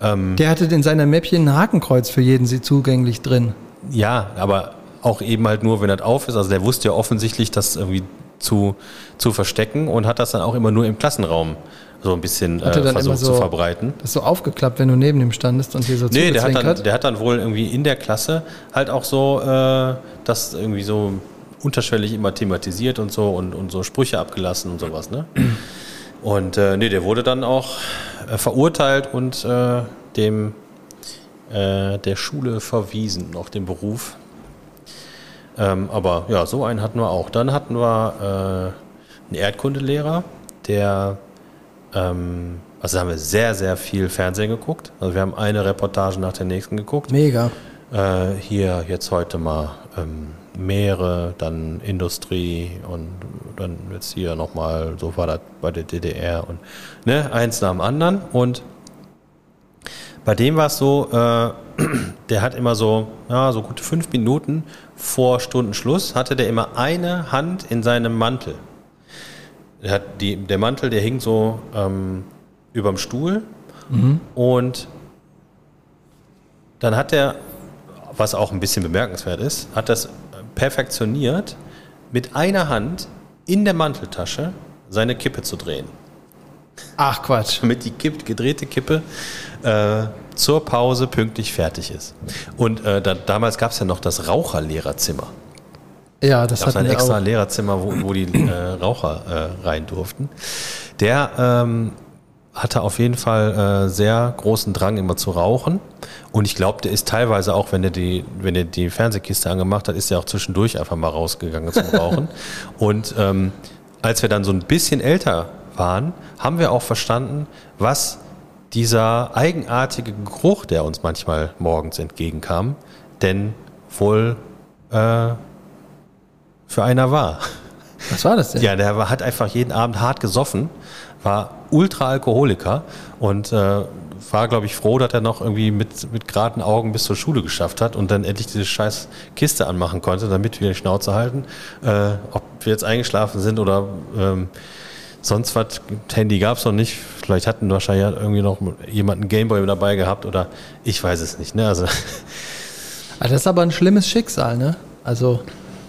Ähm, Der hatte in seiner Mäppchen ein Hakenkreuz für jeden sie zugänglich drin. ja, aber auch eben halt nur, wenn das auf ist. Also der wusste ja offensichtlich, das irgendwie zu, zu verstecken und hat das dann auch immer nur im Klassenraum so ein bisschen äh, versucht so- zu verbreiten. Das ist so aufgeklappt, wenn du neben ihm standest und hier so Nee, der hat, dann, der hat dann wohl irgendwie in der Klasse halt auch so äh, das irgendwie so unterschwellig immer thematisiert und so und, und so Sprüche abgelassen und sowas, ne? Und äh, nee, der wurde dann auch äh, verurteilt und äh, dem äh, der Schule verwiesen, auch dem Beruf. Ähm, aber ja, so einen hatten wir auch. Dann hatten wir äh, einen Erdkundelehrer, der ähm, also da haben wir sehr, sehr viel Fernsehen geguckt. Also wir haben eine Reportage nach der nächsten geguckt. Mega. Äh, hier jetzt heute mal ähm, Meere, dann Industrie und dann jetzt hier nochmal, so war das bei der DDR und ne, eins nach dem anderen. Und bei dem war es so, äh, der hat immer so, ja, so gute fünf Minuten vor Stundenschluss, hatte der immer eine Hand in seinem Mantel. Der, hat die, der Mantel, der hing so ähm, überm Stuhl und dann hat er, was auch ein bisschen bemerkenswert ist, hat das perfektioniert, mit einer Hand in der Manteltasche seine Kippe zu drehen. Ach Quatsch. Damit die Kipp, gedrehte Kippe äh, zur Pause pünktlich fertig ist. Und äh, da, damals gab es ja noch das Raucherlehrerzimmer. Ja, das hatten ein extra auch. Lehrerzimmer, wo, wo die äh, Raucher äh, rein durften. Der ähm, hatte auf jeden Fall äh, sehr großen Drang immer zu rauchen. Und ich glaube, der ist teilweise auch, wenn er die, wenn er die Fernsehkiste angemacht hat, ist er auch zwischendurch einfach mal rausgegangen zum Rauchen. Und ähm, als wir dann so ein bisschen älter waren, haben wir auch verstanden, was dieser eigenartige Geruch, der uns manchmal morgens entgegenkam, denn wohl äh, für einer war. Was war das denn? Ja, der hat einfach jeden Abend hart gesoffen, war Ultra-Alkoholiker und äh, war, glaube ich, froh, dass er noch irgendwie mit, mit geraden Augen bis zur Schule geschafft hat und dann endlich diese scheiß Kiste anmachen konnte, damit wir die Schnauze halten. Äh, ob wir jetzt eingeschlafen sind oder ähm, sonst was, Handy gab es noch nicht. Vielleicht hatten wahrscheinlich irgendwie noch jemand einen Gameboy dabei gehabt oder ich weiß es nicht. Ne? Also Ah, das ist aber ein schlimmes Schicksal, ne? Also,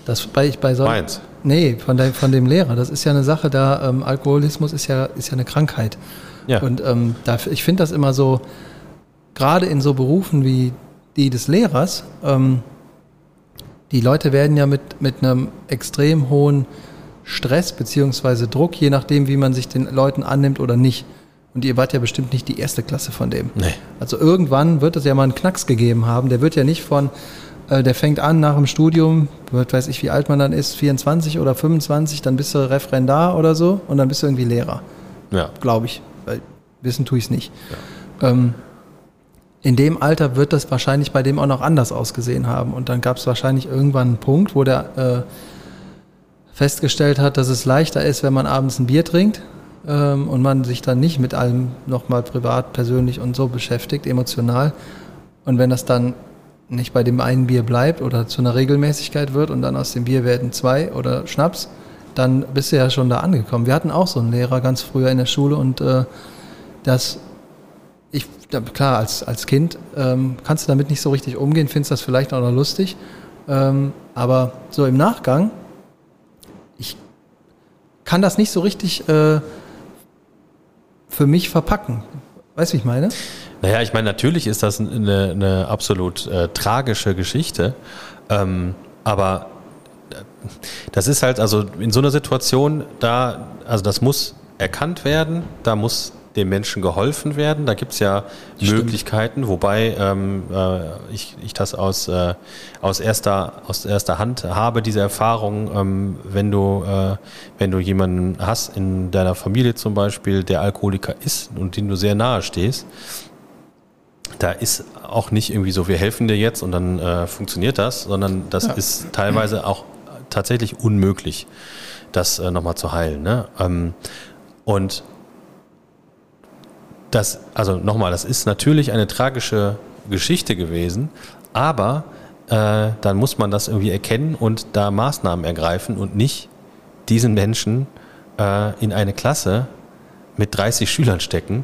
das bei, bei so Meins. Nee, von, der, von dem Lehrer. Das ist ja eine Sache, da ähm, Alkoholismus ist ja, ist ja eine Krankheit. Ja. Und ähm, da, ich finde das immer so, gerade in so Berufen wie die des Lehrers, ähm, die Leute werden ja mit, mit einem extrem hohen Stress beziehungsweise Druck, je nachdem, wie man sich den Leuten annimmt oder nicht. Und ihr wart ja bestimmt nicht die erste Klasse von dem. Nee. Also irgendwann wird es ja mal einen Knacks gegeben haben. Der wird ja nicht von, der fängt an nach dem Studium, wird, weiß ich, wie alt man dann ist, 24 oder 25, dann bist du Referendar oder so und dann bist du irgendwie Lehrer. Ja. Glaube ich. Weil wissen tue ich es nicht. Ähm, in dem Alter wird das wahrscheinlich bei dem auch noch anders ausgesehen haben. Und dann gab es wahrscheinlich irgendwann einen Punkt, wo der äh, festgestellt hat, dass es leichter ist, wenn man abends ein Bier trinkt ähm, und man sich dann nicht mit allem nochmal privat, persönlich und so beschäftigt, emotional. Und wenn das dann nicht bei dem einen Bier bleibt oder zu einer Regelmäßigkeit wird und dann aus dem Bier werden zwei oder Schnaps, dann bist du ja schon da angekommen. Wir hatten auch so einen Lehrer ganz früher in der Schule und äh, das, ich, klar, als, als Kind ähm, kannst du damit nicht so richtig umgehen, findest das vielleicht auch noch lustig, ähm, aber so im Nachgang, ich kann das nicht so richtig äh, für mich verpacken. Weißt du, wie ich meine? Naja, ich meine, natürlich ist das eine, eine absolut äh, tragische Geschichte, ähm, aber äh, das ist halt, also in so einer Situation, da, also das muss erkannt werden, da muss dem Menschen geholfen werden. Da gibt es ja Stimmt. Möglichkeiten, wobei ähm, äh, ich, ich das aus, äh, aus, erster, aus erster Hand habe, diese Erfahrung, ähm, wenn, du, äh, wenn du jemanden hast in deiner Familie zum Beispiel, der Alkoholiker ist und dem du sehr nahe stehst, da ist auch nicht irgendwie so, wir helfen dir jetzt und dann äh, funktioniert das, sondern das Ja. ist teilweise auch tatsächlich unmöglich, das äh, nochmal zu heilen. Ne? Ähm, und das, also nochmal, das ist natürlich eine tragische Geschichte gewesen, aber äh, dann muss man das irgendwie erkennen und da Maßnahmen ergreifen und nicht diesen Menschen äh, in eine Klasse mit 30 Schülern stecken,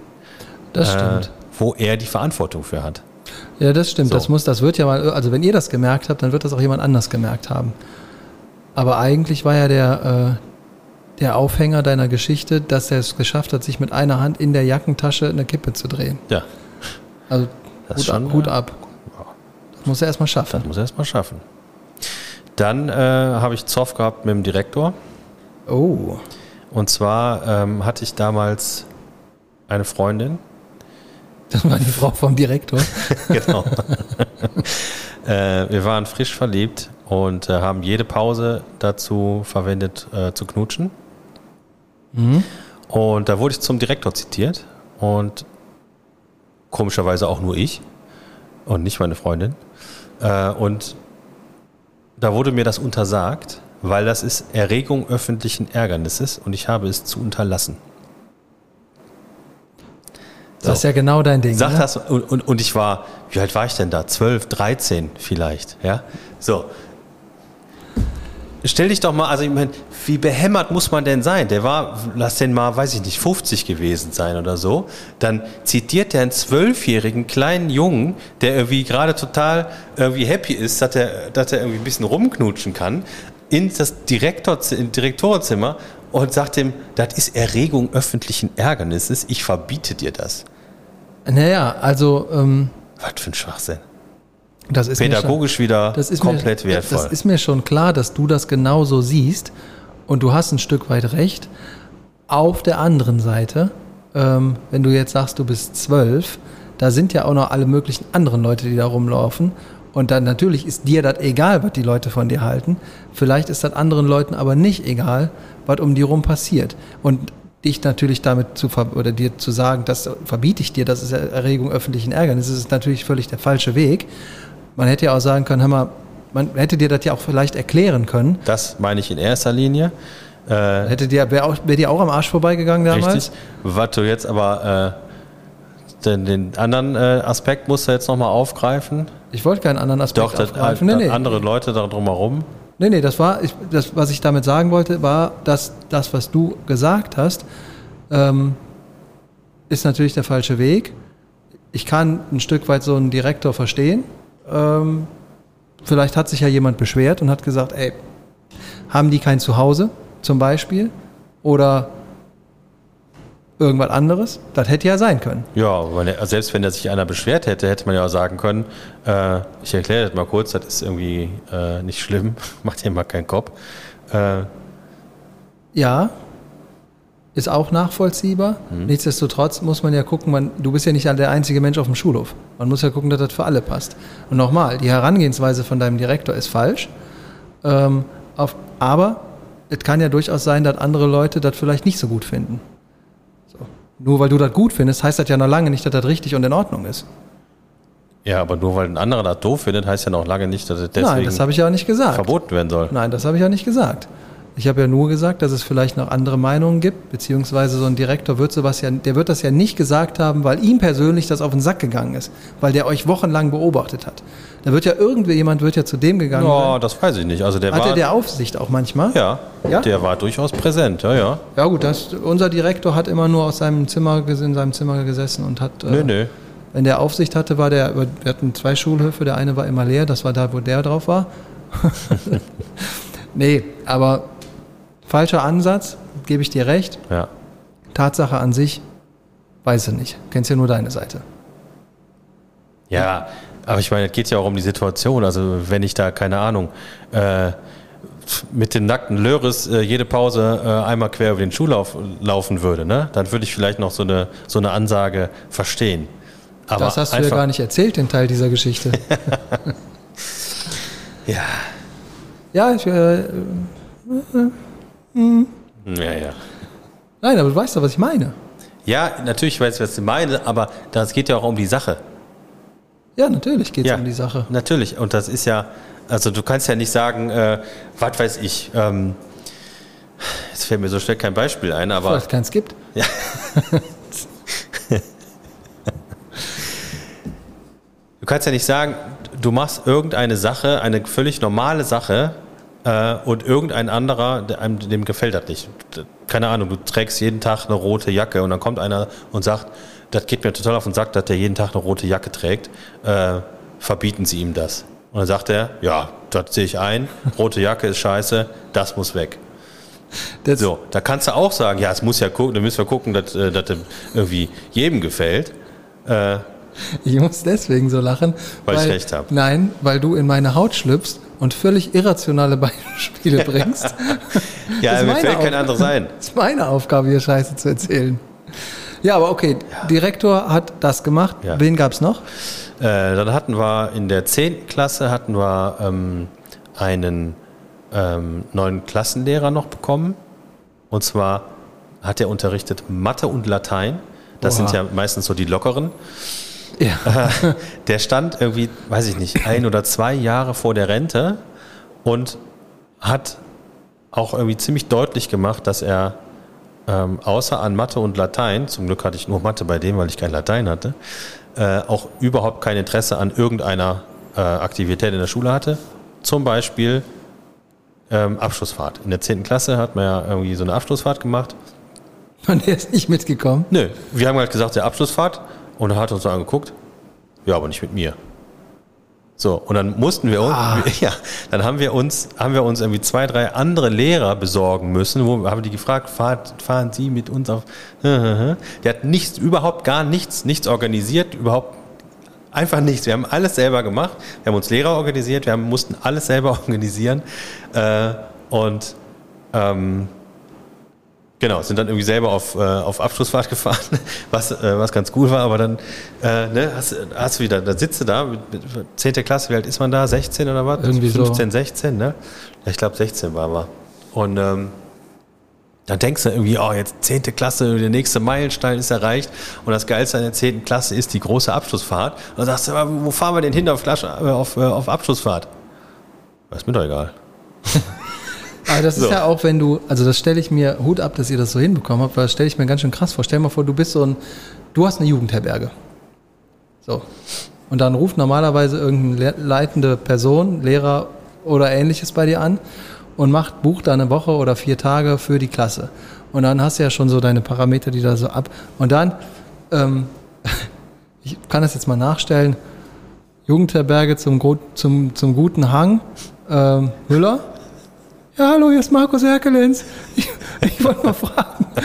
Das äh, stimmt. Wo er die Verantwortung für hat. Ja, das stimmt. So. Das muss, das wird ja mal, also wenn ihr das gemerkt habt, dann wird das auch jemand anders gemerkt haben. Aber eigentlich war ja der, äh, der Aufhänger deiner Geschichte, dass er es geschafft hat, sich mit einer Hand in der Jackentasche eine Kippe zu drehen. Ja, Also Das schon, ab, ja. ab. Das muss er erstmal das schaffen. muss er erst mal schaffen. Dann äh, habe ich Zoff gehabt mit dem Direktor. Oh. Und zwar ähm, hatte ich damals eine Freundin, Das war die Frau vom Direktor. genau. äh, wir waren frisch verliebt und äh, haben jede Pause dazu verwendet, äh, zu knutschen. Und da wurde ich zum Direktor zitiert und komischerweise auch nur ich und nicht meine Freundin. Äh, und da wurde mir das untersagt, weil das ist Erregung öffentlichen Ärgernisses und ich habe es zu unterlassen. Das ist ja genau dein Ding. Sag ne? das und, und, und ich war, wie alt war ich denn da? 12, 13 vielleicht, ja? So. Stell dich doch mal, also ich meine, wie behämmert muss man denn sein? Der war, lass den mal, weiß ich nicht, 50 gewesen sein oder so. Dann zitiert der einen zwölfjährigen kleinen Jungen, der irgendwie gerade total irgendwie happy ist, dass er, dass er irgendwie ein bisschen rumknutschen kann, in das Direktor, in Direktorenzimmer und sagt ihm, das ist Erregung öffentlichen Ärgernisses, ich verbiete dir das. Naja, also ähm, Was für ein Schwachsinn. das ist mir schon- Pädagogisch wieder Das ist komplett mir, wertvoll. Das ist mir schon klar, dass du das genauso siehst und du hast ein Stück weit recht. Auf der anderen Seite, ähm, wenn du jetzt sagst, du bist zwölf, da sind ja auch noch alle möglichen anderen Leute, die da rumlaufen. Und dann natürlich ist dir das egal, was die Leute von dir halten. Vielleicht ist das anderen Leuten aber nicht egal, was um die rum passiert. Und dich natürlich damit zu oder dir zu sagen, das verbiete ich dir, das ist Erregung öffentlichen Ärgernisses, ist natürlich völlig der falsche Weg. Man hätte ja auch sagen können, hör mal, man hätte dir das ja auch vielleicht erklären können. das meine ich in erster Linie. Äh, Hätte dir, wäre auch, wär dir auch am Arsch vorbeigegangen damals? richtig. Was du jetzt aber äh, den, den anderen äh, Aspekt musst du jetzt nochmal aufgreifen. Ich wollte keinen anderen Aspekt Doch, aufgreifen. äh, Nee, nee. andere Leute da drumherum. Nee, nee, das war, ich, das, was ich damit sagen wollte, war, dass das, was du gesagt hast, ähm, ist natürlich der falsche Weg. Ich kann ein Stück weit so einen Direktor verstehen. Ähm, vielleicht hat sich ja jemand beschwert und hat gesagt, ey, haben die kein Zuhause zum Beispiel? Oder irgendwas anderes. Das hätte ja sein können. Ja, weil selbst wenn er sich einer beschwert hätte, hätte man ja auch sagen können, äh, ich erkläre das mal kurz, das ist irgendwie äh, nicht schlimm, macht dir mal keinen Kopf. Äh, Ja, ist auch nachvollziehbar. Nichtsdestotrotz muss man ja gucken, man, du bist ja nicht der einzige Mensch auf dem Schulhof. Man muss ja gucken, dass das für alle passt. Und nochmal, die Herangehensweise von deinem Direktor ist falsch. Ähm, auf, aber es kann ja durchaus sein, dass andere Leute das vielleicht nicht so gut finden. Nur weil du das gut findest, heißt das ja noch lange nicht, dass das richtig und in Ordnung ist. ja, aber nur weil ein anderer das doof findet, heißt ja noch lange nicht, dass es deswegen Nein, das habe ich ja auch nicht gesagt. verboten werden soll. Nein, das habe ich ja nicht gesagt. Ich habe ja nur gesagt, dass es vielleicht noch andere Meinungen gibt, beziehungsweise so ein Direktor wird sowas ja, der wird das ja nicht gesagt haben, weil ihm persönlich das auf den Sack gegangen ist, weil der euch wochenlang beobachtet hat. Da wird ja irgendwie jemand wird ja zu dem gegangen. Ja, sein. das weiß ich nicht. Also der Hat war, er der Aufsicht auch manchmal? ja, Ja? der war durchaus präsent, ja, ja. Ja gut, das, unser Direktor hat immer nur aus seinem Zimmer in seinem Zimmer gesessen und hat. Nö, nö. Wenn der Aufsicht hatte, war der. Wir hatten zwei Schulhöfe. Der eine war immer leer. Das war da, wo der drauf war. nee, aber falscher Ansatz. Gebe ich dir recht. Ja. Tatsache an sich, weiß ich nicht. Kennst ja nur deine Seite. Ja, aber ich meine, es geht ja auch um die Situation. Also wenn ich da, keine Ahnung, äh, mit dem nackten Löris äh, jede Pause äh, einmal quer über den Schuhlauf laufen würde, ne? dann würde ich vielleicht noch so eine, so eine Ansage verstehen. Aber das hast du ja gar nicht erzählt, den Teil dieser Geschichte. Ja. ja, ich, äh, Ja, ja. nein, aber du weißt doch, was ich meine. Ja, natürlich weiß ich, was du meine, aber das geht ja auch um die Sache. Ja, natürlich geht es Ja, um die Sache. Natürlich. Und das ist ja, also du kannst ja nicht sagen, äh, was weiß ich, ähm, jetzt fällt mir so schnell kein Beispiel ein, aber Vielleicht keins gibt. du kannst ja nicht sagen, du machst irgendeine Sache, eine völlig normale Sache äh, und irgendein anderer, der einem, dem gefällt das nicht. Keine Ahnung, du trägst jeden Tag eine rote Jacke und dann kommt einer und sagt, das geht mir total auf den Sack, dass der jeden Tag eine rote Jacke trägt. Äh, verbieten Sie ihm das. Und dann sagt er, ja, das sehe ich ein, rote Jacke ist scheiße, das muss weg. Das, So, da kannst du auch sagen, ja, es muss ja gucken, da müssen wir gucken, dass, äh, dass das irgendwie jedem gefällt. Äh, Ich muss deswegen so lachen. Weil ich recht hab. Nein, weil du in meine Haut schlüpfst und völlig irrationale Beispiele bringst. ja, mir fällt kein Aufgabe. anderes ein. Das ist meine Aufgabe, hier Scheiße zu erzählen. Ja, aber okay, Direktor hat das gemacht. Ja. Wen gab's noch? Äh, dann hatten wir in der 10. Klasse hatten wir ähm, einen ähm, neuen Klassenlehrer noch bekommen. Und zwar hat er unterrichtet Mathe und Latein. Das Oha. sind ja meistens so die lockeren. Ja. Der stand irgendwie, weiß ich nicht, ein oder zwei Jahre vor der Rente und hat auch irgendwie ziemlich deutlich gemacht, dass er ähm, außer an Mathe und Latein, zum Glück hatte ich nur Mathe bei dem, weil ich kein Latein hatte, äh, auch überhaupt kein Interesse an irgendeiner äh, Aktivität in der Schule hatte. Zum Beispiel ähm, Abschlussfahrt. In der 10. Klasse hat man ja irgendwie so eine Abschlussfahrt gemacht. Und der ist nicht mitgekommen. Nö, wir haben halt gesagt, der Abschlussfahrt und er hat uns so angeguckt, ja, aber nicht mit mir. So, und dann mussten wir uns, ja, dann haben wir uns, haben wir uns irgendwie zwei, drei andere Lehrer besorgen müssen, wo haben die gefragt, fahrt, fahren Sie mit uns auf, der hat nichts, überhaupt gar nichts, nichts organisiert, überhaupt einfach nichts. Wir haben alles selber gemacht, wir haben uns Lehrer organisiert, wir haben, mussten alles selber organisieren. Äh, und ähm, Genau, sind dann irgendwie selber auf, äh, auf Abschlussfahrt gefahren, was, äh, was ganz cool war, aber dann äh, ne, hast, hast du wieder, da sitzt du da, mit, mit 10. Klasse, wie alt ist man da? 16 oder was? Irgendwie so. 15, 16, ne? Ja, ich glaube 16 war wir. Und ähm, dann denkst du irgendwie, oh, jetzt 10. Klasse, der nächste Meilenstein ist erreicht und das Geilste an der 10. Klasse ist die große Abschlussfahrt. Und dann sagst du, wo fahren wir denn hin auf, Klasse, äh, auf, äh, auf Abschlussfahrt? Ist mir doch egal. Aber das ist So. ja auch, wenn du, also das stelle ich mir, Hut ab, dass ihr das so hinbekommen habt, weil das stelle ich mir ganz schön krass vor. Stell dir mal vor, du bist so ein, du hast eine Jugendherberge. So. Und dann ruft normalerweise irgendeine le- leitende Person, Lehrer oder ähnliches bei dir an und macht, bucht da eine Woche oder vier Tage für die Klasse. Und dann hast du ja schon so deine Parameter, die da so ab. Und dann, ähm, ich kann das jetzt mal nachstellen, Jugendherberge zum, zum, zum guten Hang, ähm, Müller. Ja, hallo, hier ist Markus Erkelenz. Ich, ich wollte mal fragen.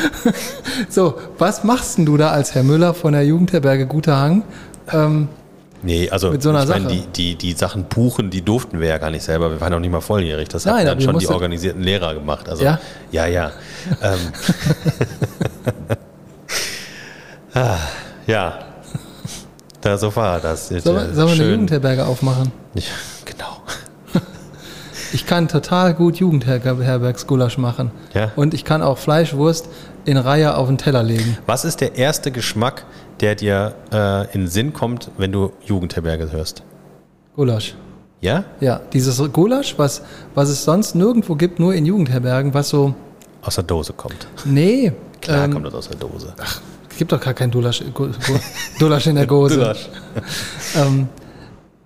So, was machst denn du da als Herr Müller von der Jugendherberge Guter Hang? Ähm, Nee, also Mit so einer ich meine, Sache. die, die, die Sachen buchen, die durften wir ja gar nicht selber. Wir waren noch nicht mal volljährig. Das Nein, haben dann schon die organisierten Lehrer gemacht. Also, Ja? Ja, ja. ähm, ah, ja. Da, so war das. sollen wir, eine. Jugendherberge aufmachen? Ja, genau. Ich kann total gut Jugendherbergsgulasch machen. Ja. Und ich kann auch Fleischwurst in Reihe auf den Teller legen. Was ist der erste Geschmack, der dir äh, in den Sinn kommt, wenn du Jugendherberge hörst? Gulasch. Ja? Ja, dieses Gulasch, was, was es sonst nirgendwo gibt, nur in Jugendherbergen, was so, Aus der Dose kommt. nee, Klar ähm, kommt das aus der Dose. es gibt doch gar kein Gulasch, Gu- Gu- Gulasch in der Gose. Gulasch. Ähm,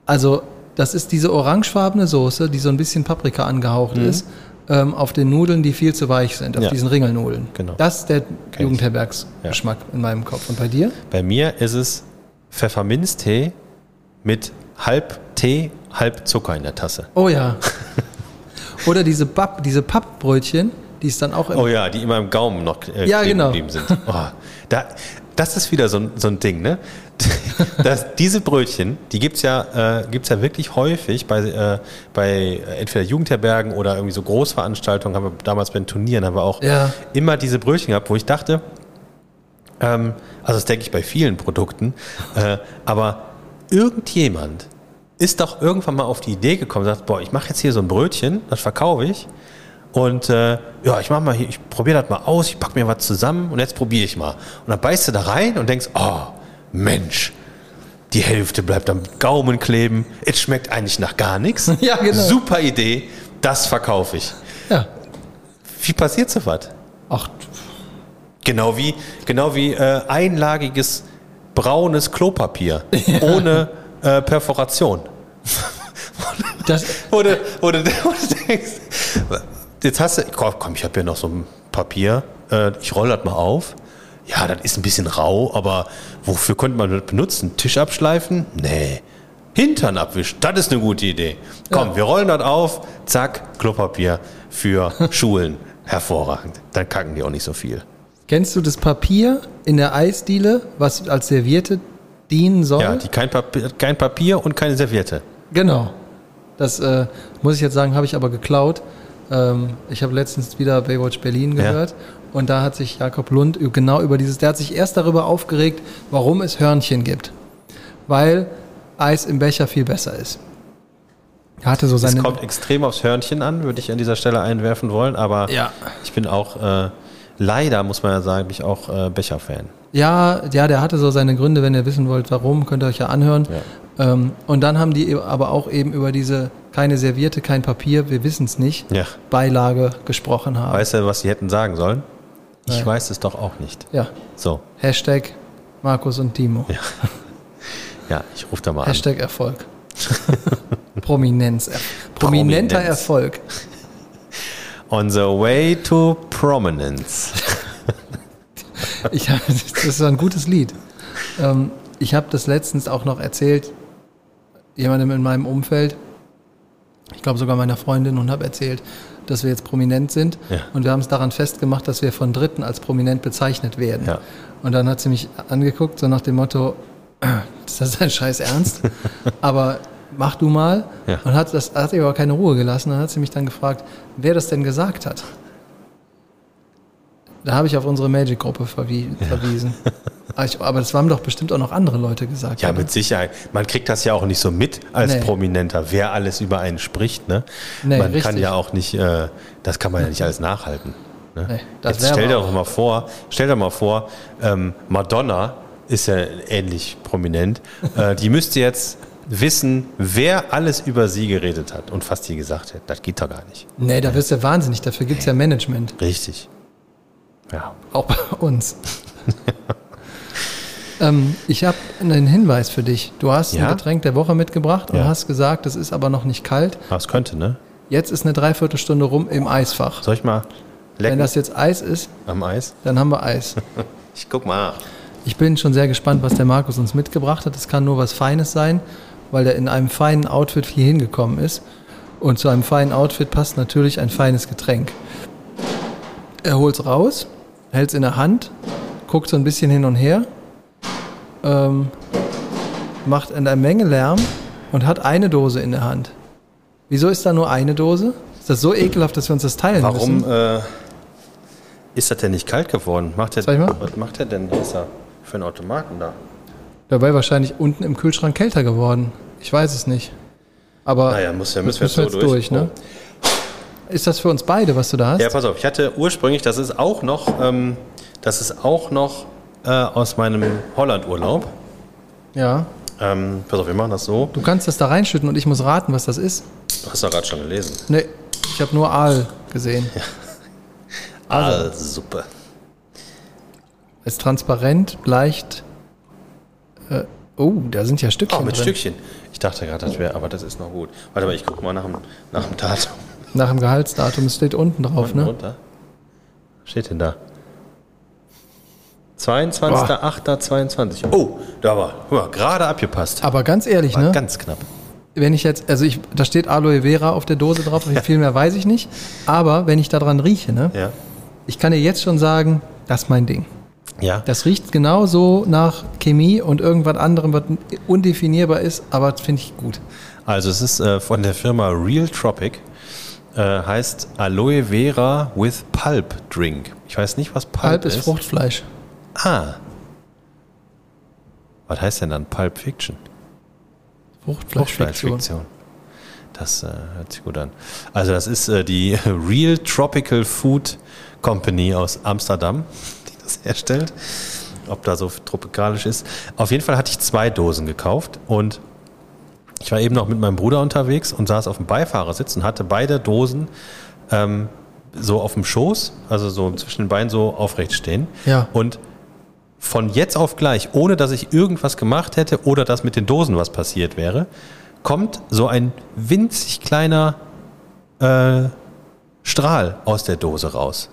also, das ist diese orangefarbene Soße, die so ein bisschen Paprika angehaucht ist, ähm, auf den Nudeln, die viel zu weich sind, auf Mhm. Ja. diesen Ringelnudeln. Genau. Das ist der. Jugendherbergsgeschmack in meinem Kopf. Und bei dir? Bei mir ist es Pfefferminztee mit halb Tee, halb Zucker in der Tasse. Oh ja. Oder diese, Papp, diese Pappbrötchen, die ist dann auch im Oh ja, die immer im Gaumen noch äh, Ja, genau. geblieben sind. Oh, da, das ist wieder so ein, so ein Ding, ne? Das, diese Brötchen, die gibt's ja, äh, gibt's ja wirklich häufig bei, äh, bei entweder Jugendherbergen oder irgendwie so Großveranstaltungen, haben wir damals bei den Turnieren, haben wir auch Ja. immer diese Brötchen gehabt, wo ich dachte, ähm, also das denke ich bei vielen Produkten, äh, aber irgendjemand ist doch irgendwann mal auf die Idee gekommen, sagt, boah, ich mache jetzt hier so ein Brötchen, das verkaufe ich und äh, ja, ich mach mal hier, ich probiere das mal aus, ich packe mir was zusammen und jetzt probiere ich mal. Und dann beißt du da rein und denkst, oh, Mensch, die Hälfte bleibt am Gaumen kleben, es schmeckt eigentlich nach gar nichts. Ja, genau. Super Idee, das verkaufe ich. Ja. Wie passiert so was? Ach, Genau wie, genau wie äh, einlagiges braunes Klopapier ohne äh, Perforation. das, wo du, wo du denkst, jetzt hast du, komm, ich habe hier noch so ein Papier, äh, ich roll das mal auf. Ja, das ist ein bisschen rau, aber wofür könnte man das benutzen? Tisch abschleifen? Nee. Hintern abwischen, das ist eine gute Idee. Komm, Ja. wir rollen das auf, zack, Klopapier für Schulen. Hervorragend. Dann kacken die auch nicht so viel. kennst du das Papier in der Eisdiele, was als Serviette dienen soll? Ja, die kein Papier, kein Papier und keine Serviette. Genau. Das äh, muss ich jetzt sagen, habe ich aber geklaut. Ähm, ich habe letztens wieder Baywatch Berlin Ja. gehört und da hat sich Jakob Lund genau über dieses, der hat sich erst darüber aufgeregt, warum es Hörnchen gibt. Weil Eis im Becher viel besser ist. Er hatte so Es seine. kommt extrem aufs Hörnchen an, würde ich an dieser Stelle einwerfen wollen, aber Ja. ich bin auch, äh, leider muss man ja sagen, bin ich auch äh, Becher-Fan. Ja, ja, der hatte so seine Gründe, wenn ihr wissen wollt, warum, könnt ihr euch ja anhören. Ähm, und dann haben die aber auch eben über diese keine Serviette, kein Papier, wir wissen es nicht, Ja. Beilage gesprochen haben. Weißt du, was sie hätten sagen sollen? Ich Nein. weiß es doch auch nicht. Ja, So, Hashtag Markus und Timo. ja, ich rufe da mal Hashtag Erfolg. Prominenz. Prominenter Prominenz. Erfolg. an. On the way to prominence. Ich, das ist ein gutes Lied. Ähm, ich habe das letztens auch noch erzählt, jemandem in meinem Umfeld, ich glaube sogar meiner Freundin, und habe erzählt, dass wir jetzt prominent sind. Ja. Und wir haben es daran festgemacht, dass wir von Dritten als prominent bezeichnet werden. Ja. Und dann hat sie mich angeguckt, so nach dem Motto, ist das dein Scheiß Ernst? aber mach du mal. Ja. Und hat, das hat ihr aber keine Ruhe gelassen. Dann hat sie mich dann gefragt, wer das denn gesagt hat. Da habe ich auf unsere Magic-Gruppe verwie verwiesen. Aber, ich, aber das haben doch bestimmt auch noch andere Leute gesagt. Ja, oder? mit Sicherheit. Man kriegt das ja auch nicht so mit als Nee. Prominenter, wer alles über einen spricht. Ne? Nee, man kann richtig. ja auch nicht, äh, das kann man ja nicht alles nachhalten. Ne? Nee, das Jetzt stell dir doch mal vor, stell dir mal vor, ähm, Madonna ist ja ähnlich prominent. äh, die müsste jetzt wissen, wer alles über sie geredet hat und fast sie gesagt hat. Das geht doch gar nicht. Nee, da wirst du ja wahnsinnig. Dafür gibt es ja Management. Richtig. Ja. Auch bei uns. ähm, ich habe einen Hinweis für dich. Du hast Ja? ein Getränk der Woche mitgebracht und Ja. hast gesagt, es ist aber noch nicht kalt. Was könnte, ne? Jetzt ist eine Dreiviertelstunde rum im Eisfach. Soll ich mal Wenn lecken das jetzt Eis ist, am Eis? dann haben wir Eis. Ich guck mal. Ich bin schon sehr gespannt, was der Markus uns mitgebracht hat. Es kann nur was Feines sein, weil er in einem feinen Outfit hier hingekommen ist. Und zu einem feinen Outfit passt natürlich ein feines Getränk. Er holt's raus, hält's in der Hand, guckt so ein bisschen hin und her, ähm, macht eine Menge Lärm und hat eine Dose in der Hand. Wieso ist da nur eine Dose? Ist das so ekelhaft, dass wir uns das teilen Warum müssen? äh, ist das denn nicht kalt geworden? Macht der? Was macht der denn? Da für einen Automaten da? Dabei wahrscheinlich unten im Kühlschrank kälter geworden. Ich weiß es nicht. Aber Naja, muss, ja, müssen wir jetzt so durch. ne? Ist das für uns beide, was du da hast? Ja, pass auf, ich hatte ursprünglich, das ist auch noch, ähm, das ist auch noch äh, aus meinem Holland-Urlaub. ja. Ähm, pass auf, wir machen das so. Du kannst das da reinschütten und ich muss raten, was das ist. Du hast doch gerade schon gelesen. Nee, ich habe nur Aal gesehen. Aalsuppe. Ist transparent, leicht. Äh, oh, da sind ja Stückchen Oh, mit drin. Stückchen. Ich dachte gerade, das wäre, aber das ist noch gut. Warte mal, ich gucke mal nach dem, nach dem Datum. Nach dem Gehaltsdatum, es steht unten drauf, Unten ne? runter. Was steht denn da? 22.08.22. Oh, da war, mal, gerade abgepasst. Aber ganz ehrlich, War ne? ganz knapp. Wenn ich jetzt, also ich, da steht Aloe Vera auf der Dose drauf, viel mehr weiß ich nicht. Aber wenn ich daran rieche, ne? Ja. Ich kann dir jetzt schon sagen, das ist mein Ding. Ja. Das riecht genauso nach Chemie und irgendwas anderem, was undefinierbar ist, aber das finde ich gut. Also es ist äh, von der Firma Real Tropic. Äh, heißt Aloe Vera with Pulp Drink. Ich weiß nicht, was Pulp, Halb ist. ist Fruchtfleisch. Ah. Was heißt denn dann Pulp Fiction? Fruchtfleischfiktion. Fruchtfleischfiktion. Das äh, hört sich gut an. Also das ist äh, die Real Tropical Food Company aus Amsterdam, die das herstellt. Ob da so tropikalisch ist. Auf jeden Fall hatte ich zwei Dosen gekauft und ich war eben noch mit meinem Bruder unterwegs und saß auf dem Beifahrersitz und hatte beide Dosen ähm, so auf dem Schoß, also so zwischen den Beinen so aufrecht stehen. Ja. Und von jetzt auf gleich, ohne dass ich irgendwas gemacht hätte oder dass mit den Dosen was passiert wäre, kommt so ein winzig kleiner äh, Strahl aus der Dose raus.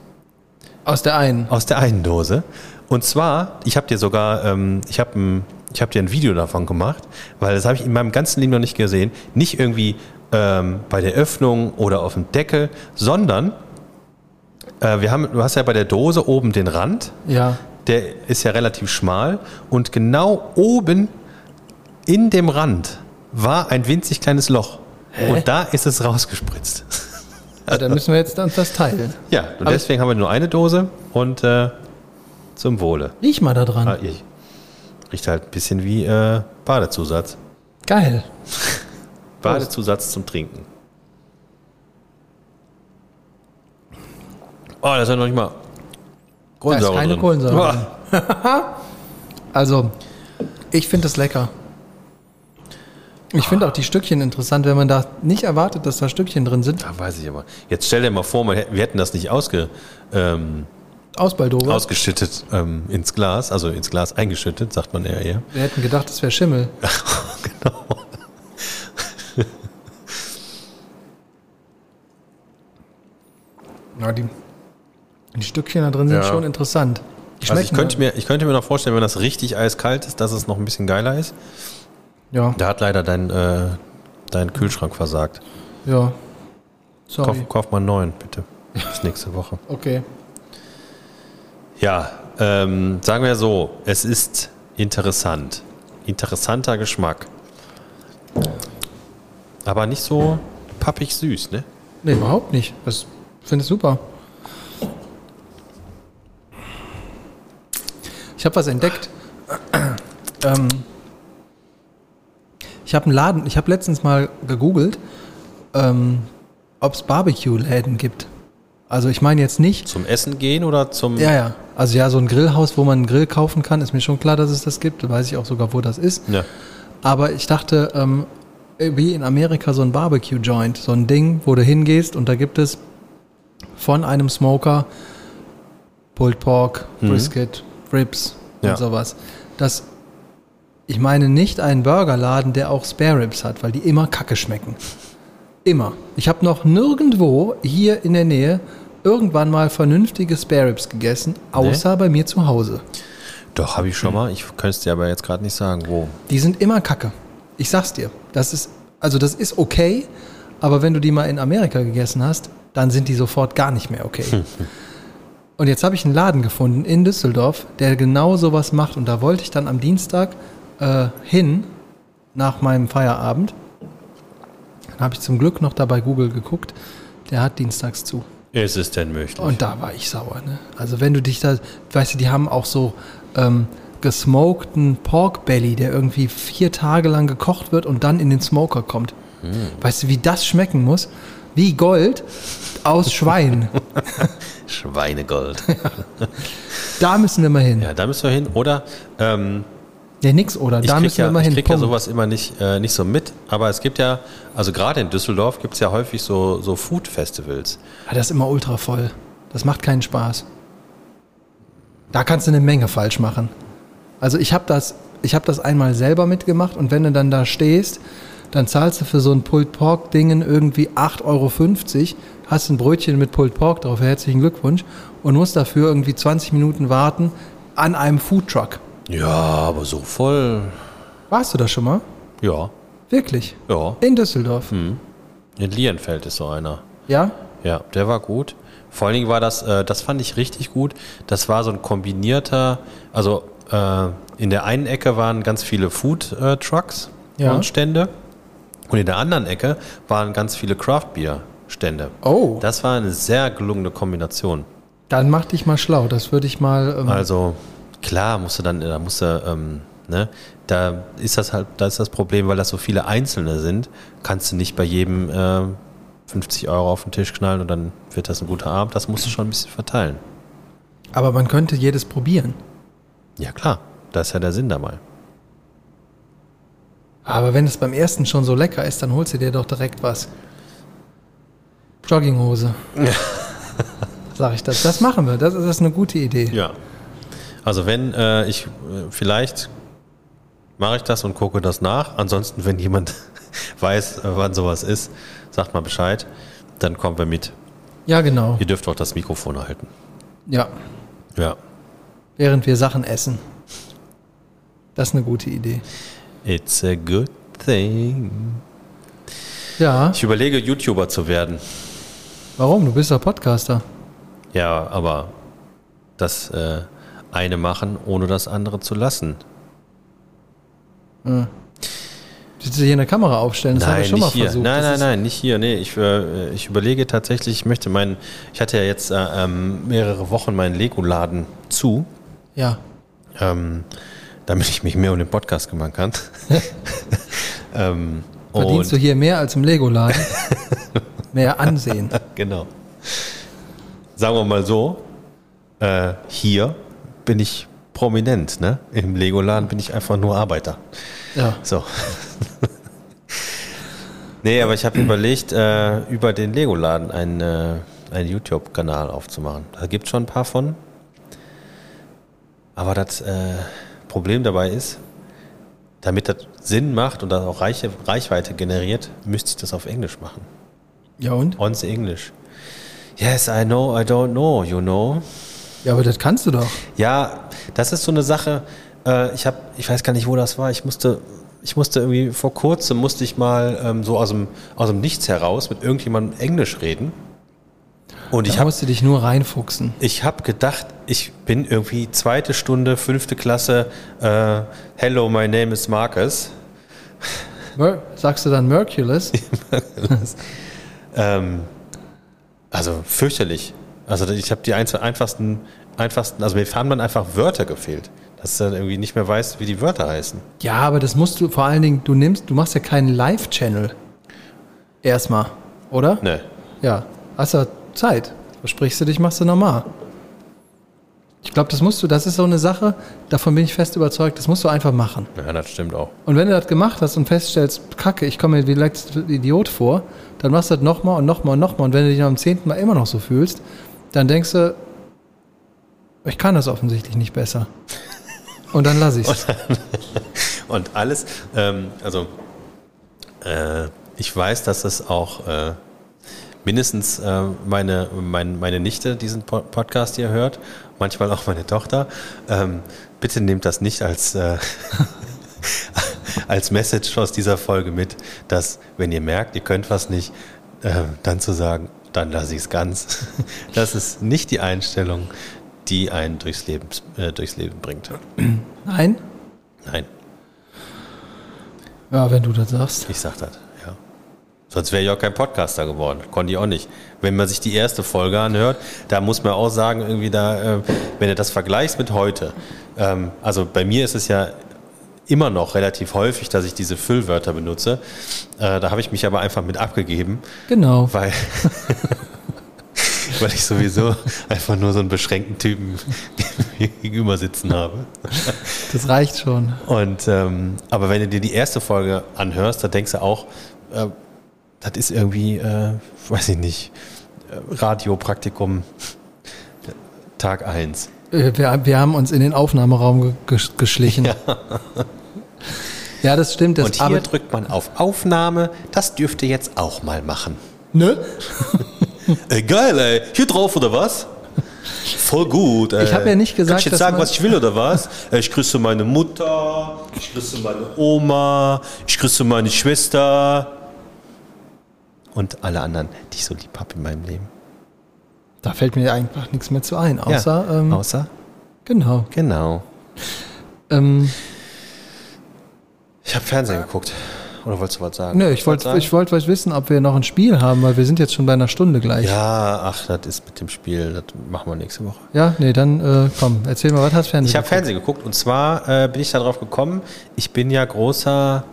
Aus der einen. Aus der einen Dose. Und zwar, ich habe dir sogar, ähm, ich habe ein, ich hab dir ein Video davon gemacht, weil das habe ich in meinem ganzen Leben noch nicht gesehen. Nicht irgendwie ähm, bei der Öffnung oder auf dem Deckel, sondern äh, wir haben, du hast ja bei der Dose oben den Rand, Ja. der ist ja relativ schmal und genau oben in dem Rand war ein winzig kleines Loch. Und da ist es rausgespritzt. ja. Dann müssen wir jetzt uns das teilen. Ja, und Aber- deswegen haben wir nur eine Dose und äh, zum Wohle. Riech mal da dran. Ah, ich, riecht halt ein bisschen wie äh, Badezusatz. Geil. Badezusatz zum Trinken. Oh, da ist ja noch nicht mal Da ist Kohlensäure keine drin. Kohlensäure drin. Also, ich finde das lecker. Ich finde auch die Stückchen interessant, wenn man da nicht erwartet, dass da Stückchen drin sind. Da weiß ich aber. Jetzt stell dir mal vor, wir hätten das nicht ausge, ähm, Ausbaldove. ausgeschüttet ähm, ins Glas, also ins Glas eingeschüttet, sagt man eher eher. Wir hätten gedacht, das wäre Schimmel. genau. Ja, die, die Stückchen da drin sind Ja. schon interessant. Die Also ich könnte, mir, ich könnte mir noch vorstellen, wenn das richtig eiskalt ist, dass es noch ein bisschen geiler ist. Ja, Da hat leider dein, äh, dein Kühlschrank versagt. ja. Sorry. Kauf, kauf mal einen neuen, bitte. Bis nächste Woche. Okay. Ja, ähm, sagen wir so, es ist interessant. Interessanter Geschmack. Aber nicht so pappig süß, ne? Nee, überhaupt nicht. Das finde ich super. Ich habe was entdeckt. ähm, ich habe einen Laden, ich habe letztens mal gegoogelt, ähm, ob es Barbecue-Läden gibt. Also ich meine jetzt nicht, Zum Essen gehen oder zum. ja, ja, also ja, so ein Grillhaus, wo man einen Grill kaufen kann, ist mir schon klar, dass es das gibt. Da weiß ich auch sogar, wo das ist. Ja. Aber ich dachte, ähm, wie in Amerika so ein Barbecue-Joint, so ein Ding, wo du hingehst und da gibt es von einem Smoker Pulled Pork, Brisket, Ribs und Ja. sowas. Das, ich meine nicht einen Burgerladen, der auch Spare Ribs hat, weil die immer kacke schmecken. Immer. Ich habe noch nirgendwo hier in der Nähe irgendwann mal vernünftige Spare Ribs gegessen, außer bei mir zu Hause. Doch, habe ich schon mal. Ich könnte es dir aber jetzt gerade nicht sagen, wo. Die sind immer kacke. Ich sag's dir. Das ist, also das ist okay, aber wenn du die mal in Amerika gegessen hast, dann sind die sofort gar nicht mehr okay. Und jetzt habe ich einen Laden gefunden in Düsseldorf, der genau sowas macht. Und da wollte ich dann am Dienstag äh, hin, nach meinem Feierabend. Dann habe ich zum Glück noch dabei Google geguckt. Der hat dienstags zu. Ist es denn möglich? Und da war ich sauer. Ne? Also wenn du dich da, weißt du, die haben auch so ähm, gesmokten Pork Belly, der irgendwie vier Tage lang gekocht wird und dann in den Smoker kommt. Weißt du, wie das schmecken muss? Wie Gold aus Schwein. Schweinegold. da müssen wir mal hin. ja, da müssen wir hin. Oder ähm, Ja, nix, oder? ich Da müssen wir ja, mal ich hin. krieg ja Punkt. sowas immer nicht, äh, nicht so mit. Aber es gibt ja, also gerade in Düsseldorf gibt es ja häufig so, so Food-Festivals. Ja, das ist immer ultra voll. Das macht keinen Spaß. Da kannst du eine Menge falsch machen. Also ich habe das, ich hab das einmal selber mitgemacht und wenn du dann da stehst, dann zahlst du für so ein Pulled Pork Dingen irgendwie 8,50 Euro, hast ein Brötchen mit Pulled Pork drauf, herzlichen Glückwunsch, und musst dafür irgendwie 20 Minuten warten an einem Foodtruck. Ja, aber so voll. Warst du da schon mal? Ja, Wirklich? ja. In Düsseldorf? In Lienfeld ist so einer. Ja? Ja, der war gut. Vor allen Dingen war das, äh, das fand ich richtig gut. Das war so ein kombinierter, also äh, in der einen Ecke waren ganz viele Food äh, Trucks Ja. und Stände und in der anderen Ecke waren ganz viele Craft Beer Stände. Oh, Das war eine sehr gelungene Kombination. dann mach dich mal schlau. Das würde ich mal. Ähm, Also klar, musst du dann, da musst du, ähm, ne, da ist das halt, da ist das Problem, weil das so viele Einzelne sind, kannst du nicht bei jedem äh, 50 Euro auf den Tisch knallen und dann wird das ein guter Abend. Das musst du schon ein bisschen verteilen. aber man könnte jedes probieren. Ja klar, das ist ja der Sinn dabei. Aber wenn es beim ersten schon so lecker ist, dann holst du dir doch direkt was. Jogginghose. Sag ich das. Das machen wir. Das ist, das ist eine gute Idee. Ja. Also wenn äh, ich äh, vielleicht mache ich das und gucke das nach. Ansonsten, wenn jemand weiß, äh, wann sowas ist, sagt mal Bescheid. Dann kommen wir mit. Ja, genau. Ihr dürft auch das Mikrofon halten. Ja. Ja. Während wir Sachen essen. Das ist eine gute Idee. It's a good thing. Ja. Ich überlege, YouTuber zu werden. Warum? Du bist doch Podcaster. Ja, aber das äh, eine machen, ohne das andere zu lassen. Willst du hier eine Kamera aufstellen? Das habe ich schon mal hier. versucht. Nein, Das nein, nein, nicht hier. Nee, ich, äh, ich überlege tatsächlich, ich möchte meinen, ich hatte ja jetzt äh, ähm, mehrere Wochen meinen Lego-Laden zu, Ja. ähm, damit ich mich mehr um den Podcast kümmern kann. ähm, Verdienst du hier mehr als im Lego-Laden? mehr Ansehen. genau. Sagen wir mal so, äh, hier bin ich prominent, ne? Im Lego-Laden bin ich einfach nur Arbeiter. Ja. So. nee, aber ich habe überlegt, äh, über den Lego-Laden einen, äh, einen YouTube-Kanal aufzumachen. Da gibt es schon ein paar von. Aber das äh, Problem dabei ist, damit das Sinn macht und das auch Reiche, Reichweite generiert, müsste ich das auf Englisch machen. Ja und? On the English. Yes, I know, I don't know, you know. Ja, aber das kannst du doch. Ja, das ist so eine Sache. Äh, ich habe, ich weiß gar nicht, wo das war. Ich musste, ich musste irgendwie vor kurzem musste ich mal ähm, so aus dem aus dem Nichts heraus mit irgendjemandem Englisch reden. Und ich Da habe musst du dich nur reinfuchsen. ich habe gedacht, ich bin irgendwie zweite Stunde, fünfte Klasse. Äh, Hello, my name is Marcus. Mer sagst du dann Merculus? Ähm, also fürchterlich. Also ich habe die einfachsten, einfachsten, also mir haben dann einfach Wörter gefehlt, dass du dann irgendwie nicht mehr weißt, wie die Wörter heißen. Ja, aber das musst du vor allen Dingen, du nimmst, du machst ja keinen Live-Channel. Erstmal, oder? Ne. Ja. Hast du Zeit. Versprichst du dich, machst du normal. Ich glaube, das musst du, das ist so eine Sache, davon bin ich fest überzeugt, das musst du einfach machen. Ja, das stimmt auch. Und wenn du das gemacht hast und feststellst, kacke, ich komme mir wie letzter Idiot vor, dann machst du das nochmal und nochmal und nochmal. Und wenn du dich dem zehnten Mal immer noch so fühlst, dann denkst du, ich kann das offensichtlich nicht besser. Und dann lass ich's. Und alles, ähm, also äh, ich weiß, dass es auch äh, mindestens äh, meine, mein, meine Nichte diesen Po- Podcast hier hört, manchmal auch meine Tochter. Ähm, bitte nehmt das nicht als, äh, als Message aus dieser Folge mit, dass wenn ihr merkt, ihr könnt was nicht, äh, dann zu sagen, dann lasse ich es ganz. Das ist nicht die Einstellung, die einen durchs Leben, äh, durchs Leben bringt. Nein? Nein, Ja, wenn du das sagst. ich sag das, ja. Sonst wäre ich auch kein Podcaster geworden. Konnte ich auch nicht. Wenn man sich die erste Folge anhört, da muss man auch sagen, irgendwie da, äh, wenn du das vergleichst mit heute, ähm, also bei mir ist es ja immer noch relativ häufig, dass ich diese Füllwörter benutze. Äh, da habe ich mich aber einfach mit abgegeben, Genau. weil, weil ich sowieso einfach nur so einen beschränkten Typen gegenüber sitzen habe. Das reicht schon. Und ähm, aber wenn du dir die erste Folge anhörst, da denkst du auch, äh, das ist irgendwie, äh, weiß ich nicht, äh, Radiopraktikum Tag 1. Äh, Wir, wir haben uns in den Aufnahmeraum ge- ges- geschlichen. Ja, das stimmt. Das, Und hier drückt man auf Aufnahme, das dürft ihr jetzt auch mal machen. ne? Ey, geil, ey, hier drauf oder was? Voll gut. Ey. Ich hab ja nicht gesagt, Kann ich jetzt sagen, was ich will oder was? Ich grüße meine Mutter, ich grüße meine Oma, ich grüße meine Schwester und alle anderen, die ich so lieb habe in meinem Leben. Da fällt mir einfach nichts mehr zu ein, außer, ja. ähm, außer genau. genau. Ähm, Ich habe Fernsehen geguckt. Oder wolltest du was sagen? nö, ich wollte ich wollt was wissen, ob wir noch ein Spiel haben, weil wir sind jetzt schon bei einer Stunde gleich. Ja, ach, das ist mit dem Spiel. Das machen wir nächste Woche. Ja, nee, dann äh, komm, erzähl mal, was hast du Fernsehen? Ich habe Fernsehen geguckt und zwar äh, bin ich darauf gekommen, ich bin ja großer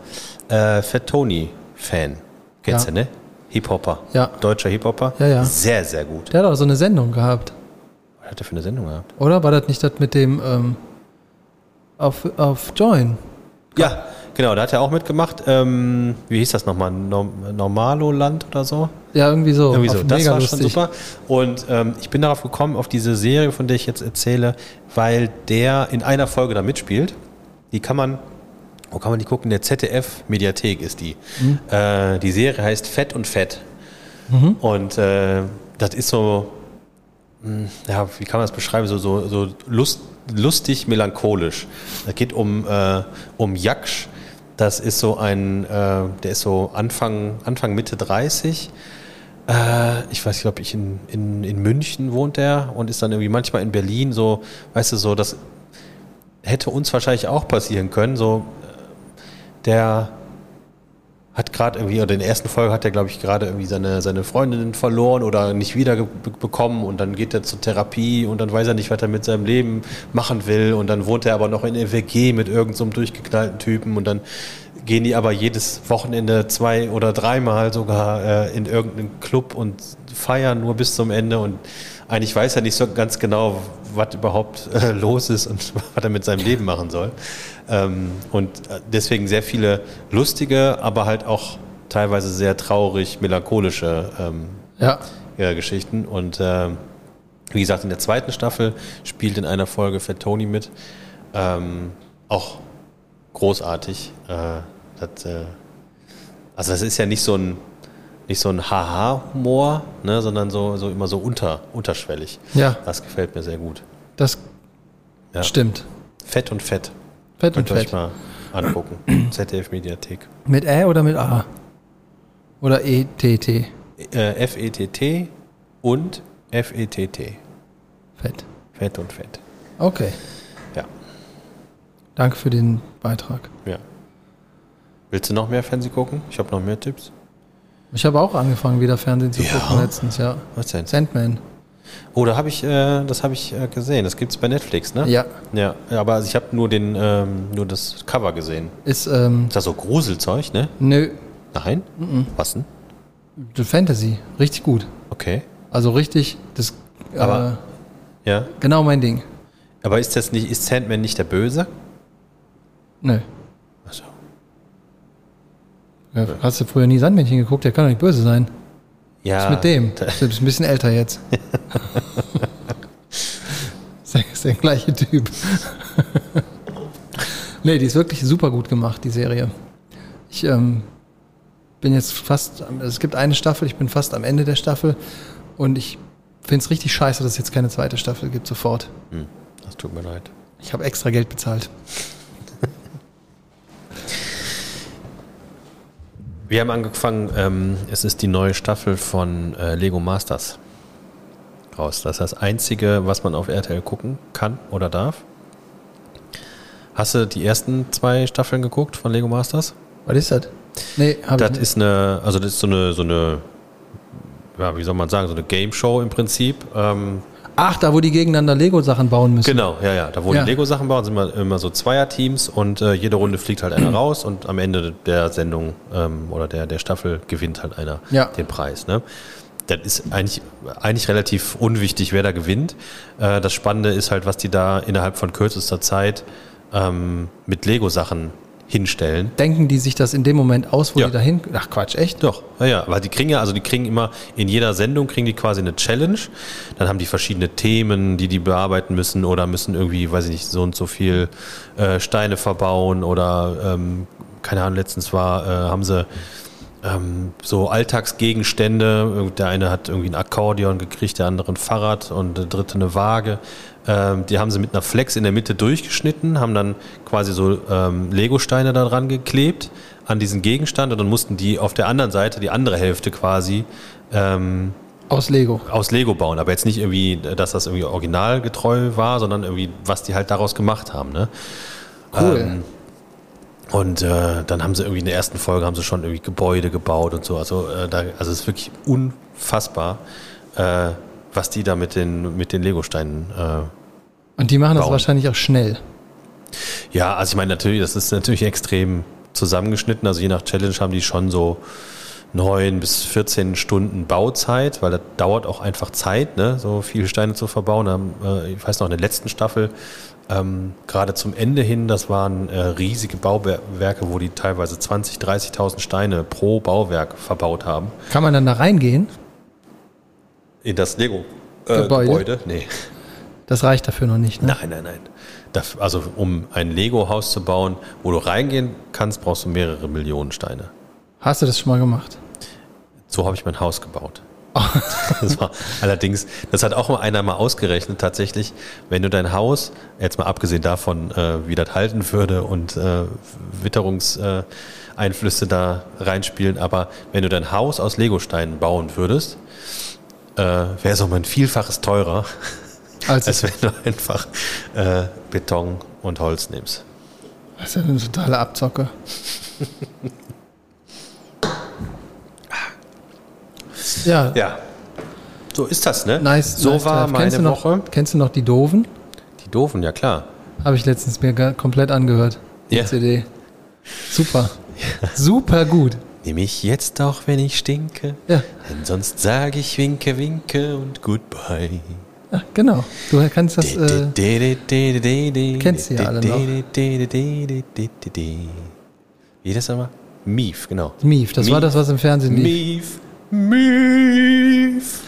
äh, Fat Tony-Fan. Kennst Ja. du, ne? Hip-Hopper. Ja. Deutscher Hip-Hopper. Ja, ja. Sehr, sehr gut. Der hat auch so eine Sendung gehabt, Was hat der für eine Sendung gehabt? oder? War das nicht das mit dem ähm, auf, auf Join? Ja, genau, da hat er auch mitgemacht. Ähm, wie hieß das nochmal? Norm Normalo-Land oder so? Ja, irgendwie so. Irgendwie so, das war schon lustig. super. Und ähm, ich bin darauf gekommen, auf diese Serie, von der ich jetzt erzähle, weil der in einer Folge da mitspielt. Die kann man, wo kann man die gucken? In der ZDF-Mediathek ist die. Mhm. Äh, die Serie heißt Fett und Fett. Und äh, das ist so, mh, ja, wie kann man das beschreiben? So, so, so lust, lustig melancholisch. Es geht um, äh, um Jaksch. Das ist so ein, äh, der ist so Anfang, Anfang Mitte 30. Äh, ich weiß nicht, ob ich in, in, in München wohnt er und ist dann irgendwie manchmal in Berlin so, weißt du, so, das hätte uns wahrscheinlich auch passieren können. So, äh, der hat gerade irgendwie, oder in der ersten Folge hat er, glaube ich, gerade irgendwie seine, seine Freundin verloren oder nicht wieder ge- bekommen und dann geht er zur Therapie und dann weiß er nicht, was er mit seinem Leben machen will und dann wohnt er aber noch in der WG mit irgendeinem so durchgeknallten Typen und dann gehen die aber jedes Wochenende zwei oder dreimal sogar äh, in irgendeinen Club und feiern nur bis zum Ende und eigentlich weiß er nicht so ganz genau, was überhaupt äh, los ist und was er mit seinem Leben machen soll. Ähm, und äh, deswegen sehr viele lustige, aber halt auch teilweise sehr traurig, melancholische ähm, Ja. ja, Geschichten. Und ähm, wie gesagt, in der zweiten Staffel spielt in einer Folge Fat Tony mit. Ähm, auch großartig. Äh, das, äh, also das ist ja nicht so ein nicht so ein Haha-Humor, ne, sondern so, so immer so unter, unterschwellig. Ja, Das gefällt mir sehr gut. das Ja. stimmt. Fett und Fett. Fett und Könnt ihr euch Fett. mal angucken. ZDF Mediathek. Mit Ä oder mit A? Oder E, ETT? Äh, F-E-T-T und F-E-T-T. Fett. Fett und Fett. Okay. Ja. Danke für den Beitrag. ja. Willst du noch mehr Fernsehen gucken? Ich habe noch mehr Tipps. Ich habe auch angefangen, wieder Fernsehen zu Ja. gucken letztens, ja. Was denn? Sandman. Oh, da habe ich, äh, das habe ich äh, gesehen. Das gibt's bei Netflix, ne? Ja. Ja, aber ich habe nur den, ähm, nur das Cover gesehen. Ist, ähm, Ist das so Gruselzeug, ne? nö, Nein? Was denn? Fantasy. Richtig gut. Okay. Also richtig, das, Aber- äh, Ja. genau mein Ding. Aber ist das nicht, ist Sandman nicht der Böse? Nö. Ja, hast du früher nie Sandmännchen geguckt? Der kann doch nicht böse sein. Ja. Was ist mit dem? Du bist ein bisschen älter jetzt. ist, der, ist der gleiche Typ. nee, die ist wirklich super gut gemacht, die Serie. Ich ähm, bin jetzt fast, es gibt eine Staffel, ich bin fast am Ende der Staffel und ich finde es richtig scheiße, dass es jetzt keine zweite Staffel gibt, sofort. Hm, das tut mir leid. Ich habe extra Geld bezahlt. Wir haben angefangen, ähm, es ist die neue Staffel von äh, Lego Masters raus. Das ist das Einzige, was man auf RTL gucken kann oder darf. Hast du die ersten zwei Staffeln geguckt von Lego Masters? Was ist das? Nee, hab ich Das nicht. ist eine, also das ist so eine, so eine, ja, wie soll man sagen, so eine Game Show im Prinzip. Ähm, Ach, da wo die gegeneinander Lego-Sachen bauen müssen. Genau, ja, ja. Da wo Ja. die Lego-Sachen bauen, sind immer, immer so Zweierteams und äh, jede Runde fliegt halt einer raus und am Ende der Sendung ähm, oder der, der Staffel gewinnt halt einer Ja. den Preis. Ne? Das ist eigentlich, eigentlich relativ unwichtig, wer da gewinnt. Äh, das Spannende ist halt, was die da innerhalb von kürzester Zeit ähm, mit Lego-Sachen hinstellen. Denken die sich das in dem Moment aus, wo Ja. die dahin. Ach Quatsch, echt? Doch, ja, ja, weil die kriegen ja, also die kriegen immer in jeder Sendung kriegen die quasi eine Challenge. Dann haben die verschiedene Themen, die die bearbeiten müssen oder müssen irgendwie, weiß ich nicht, so und so viel äh, Steine verbauen oder ähm, keine Ahnung. Letztens war, äh, haben sie ähm, so Alltagsgegenstände. Der eine hat irgendwie ein Akkordeon gekriegt, der andere ein Fahrrad und der dritte eine Waage. Ähm, die haben sie mit einer Flex in der Mitte durchgeschnitten, haben dann quasi so ähm, Lego-Steine da dran geklebt an diesen Gegenstand und dann mussten die auf der anderen Seite die andere Hälfte quasi ähm, Aus Lego. aus Lego bauen. Aber jetzt nicht irgendwie, dass das irgendwie originalgetreu war, sondern irgendwie, was die halt daraus gemacht haben. Ne? Cool. Ähm, und äh, dann haben sie irgendwie in der ersten Folge haben sie schon irgendwie Gebäude gebaut und so. Also, äh, da, also es ist wirklich unfassbar, äh, was die da mit den, mit den Lego-Steinen äh, Und die machen das bauen. wahrscheinlich auch schnell. Ja, also ich meine natürlich, das ist natürlich extrem zusammengeschnitten. Also je nach Challenge haben die schon so neun bis 14 Stunden Bauzeit, weil das dauert auch einfach Zeit, ne? so viele Steine zu verbauen. Haben, äh, ich weiß noch, in der letzten Staffel, ähm, gerade zum Ende hin, das waren äh, riesige Bauwerke, wo die teilweise 20.000, 30.000 Steine pro Bauwerk verbaut haben. Kann man dann da reingehen? In das Lego Gebäude? äh, Gebäude? Nee. Das reicht dafür noch nicht. Ne? Nein, nein, nein. Also um ein Lego-Haus zu bauen, wo du reingehen kannst, brauchst du mehrere Millionen Steine. Hast du das schon mal gemacht? So habe ich mein Haus gebaut. Das war allerdings, das hat auch mal einer mal ausgerechnet, tatsächlich, wenn du dein Haus, jetzt mal abgesehen davon, äh, wie das halten würde und äh, Witterungseinflüsse äh, da reinspielen, aber wenn du dein Haus aus Legosteinen bauen würdest, äh, wäre es um ein Vielfaches teurer, Also, als wenn du einfach äh, Beton und Holz nimmst. das ist ja eine totale Abzocke. Ja, Ja. So ist das, ne? nice. So nice war meine kennst du noch, Woche. Kennst du noch die Doofen? Die Doofen, ja klar. Habe ich letztens mir komplett angehört. Die Ja. CD. Super. Super gut. Nimm ich jetzt auch, wenn ich stinke? Ja, Denn sonst sage ich Winke, Winke und Goodbye. ja genau. Du kannst das. Äh, Kennst du ja alle noch. Wie das aber? Mief, genau. Mief, das war das, was im Fernsehen lief. Mief, Mief.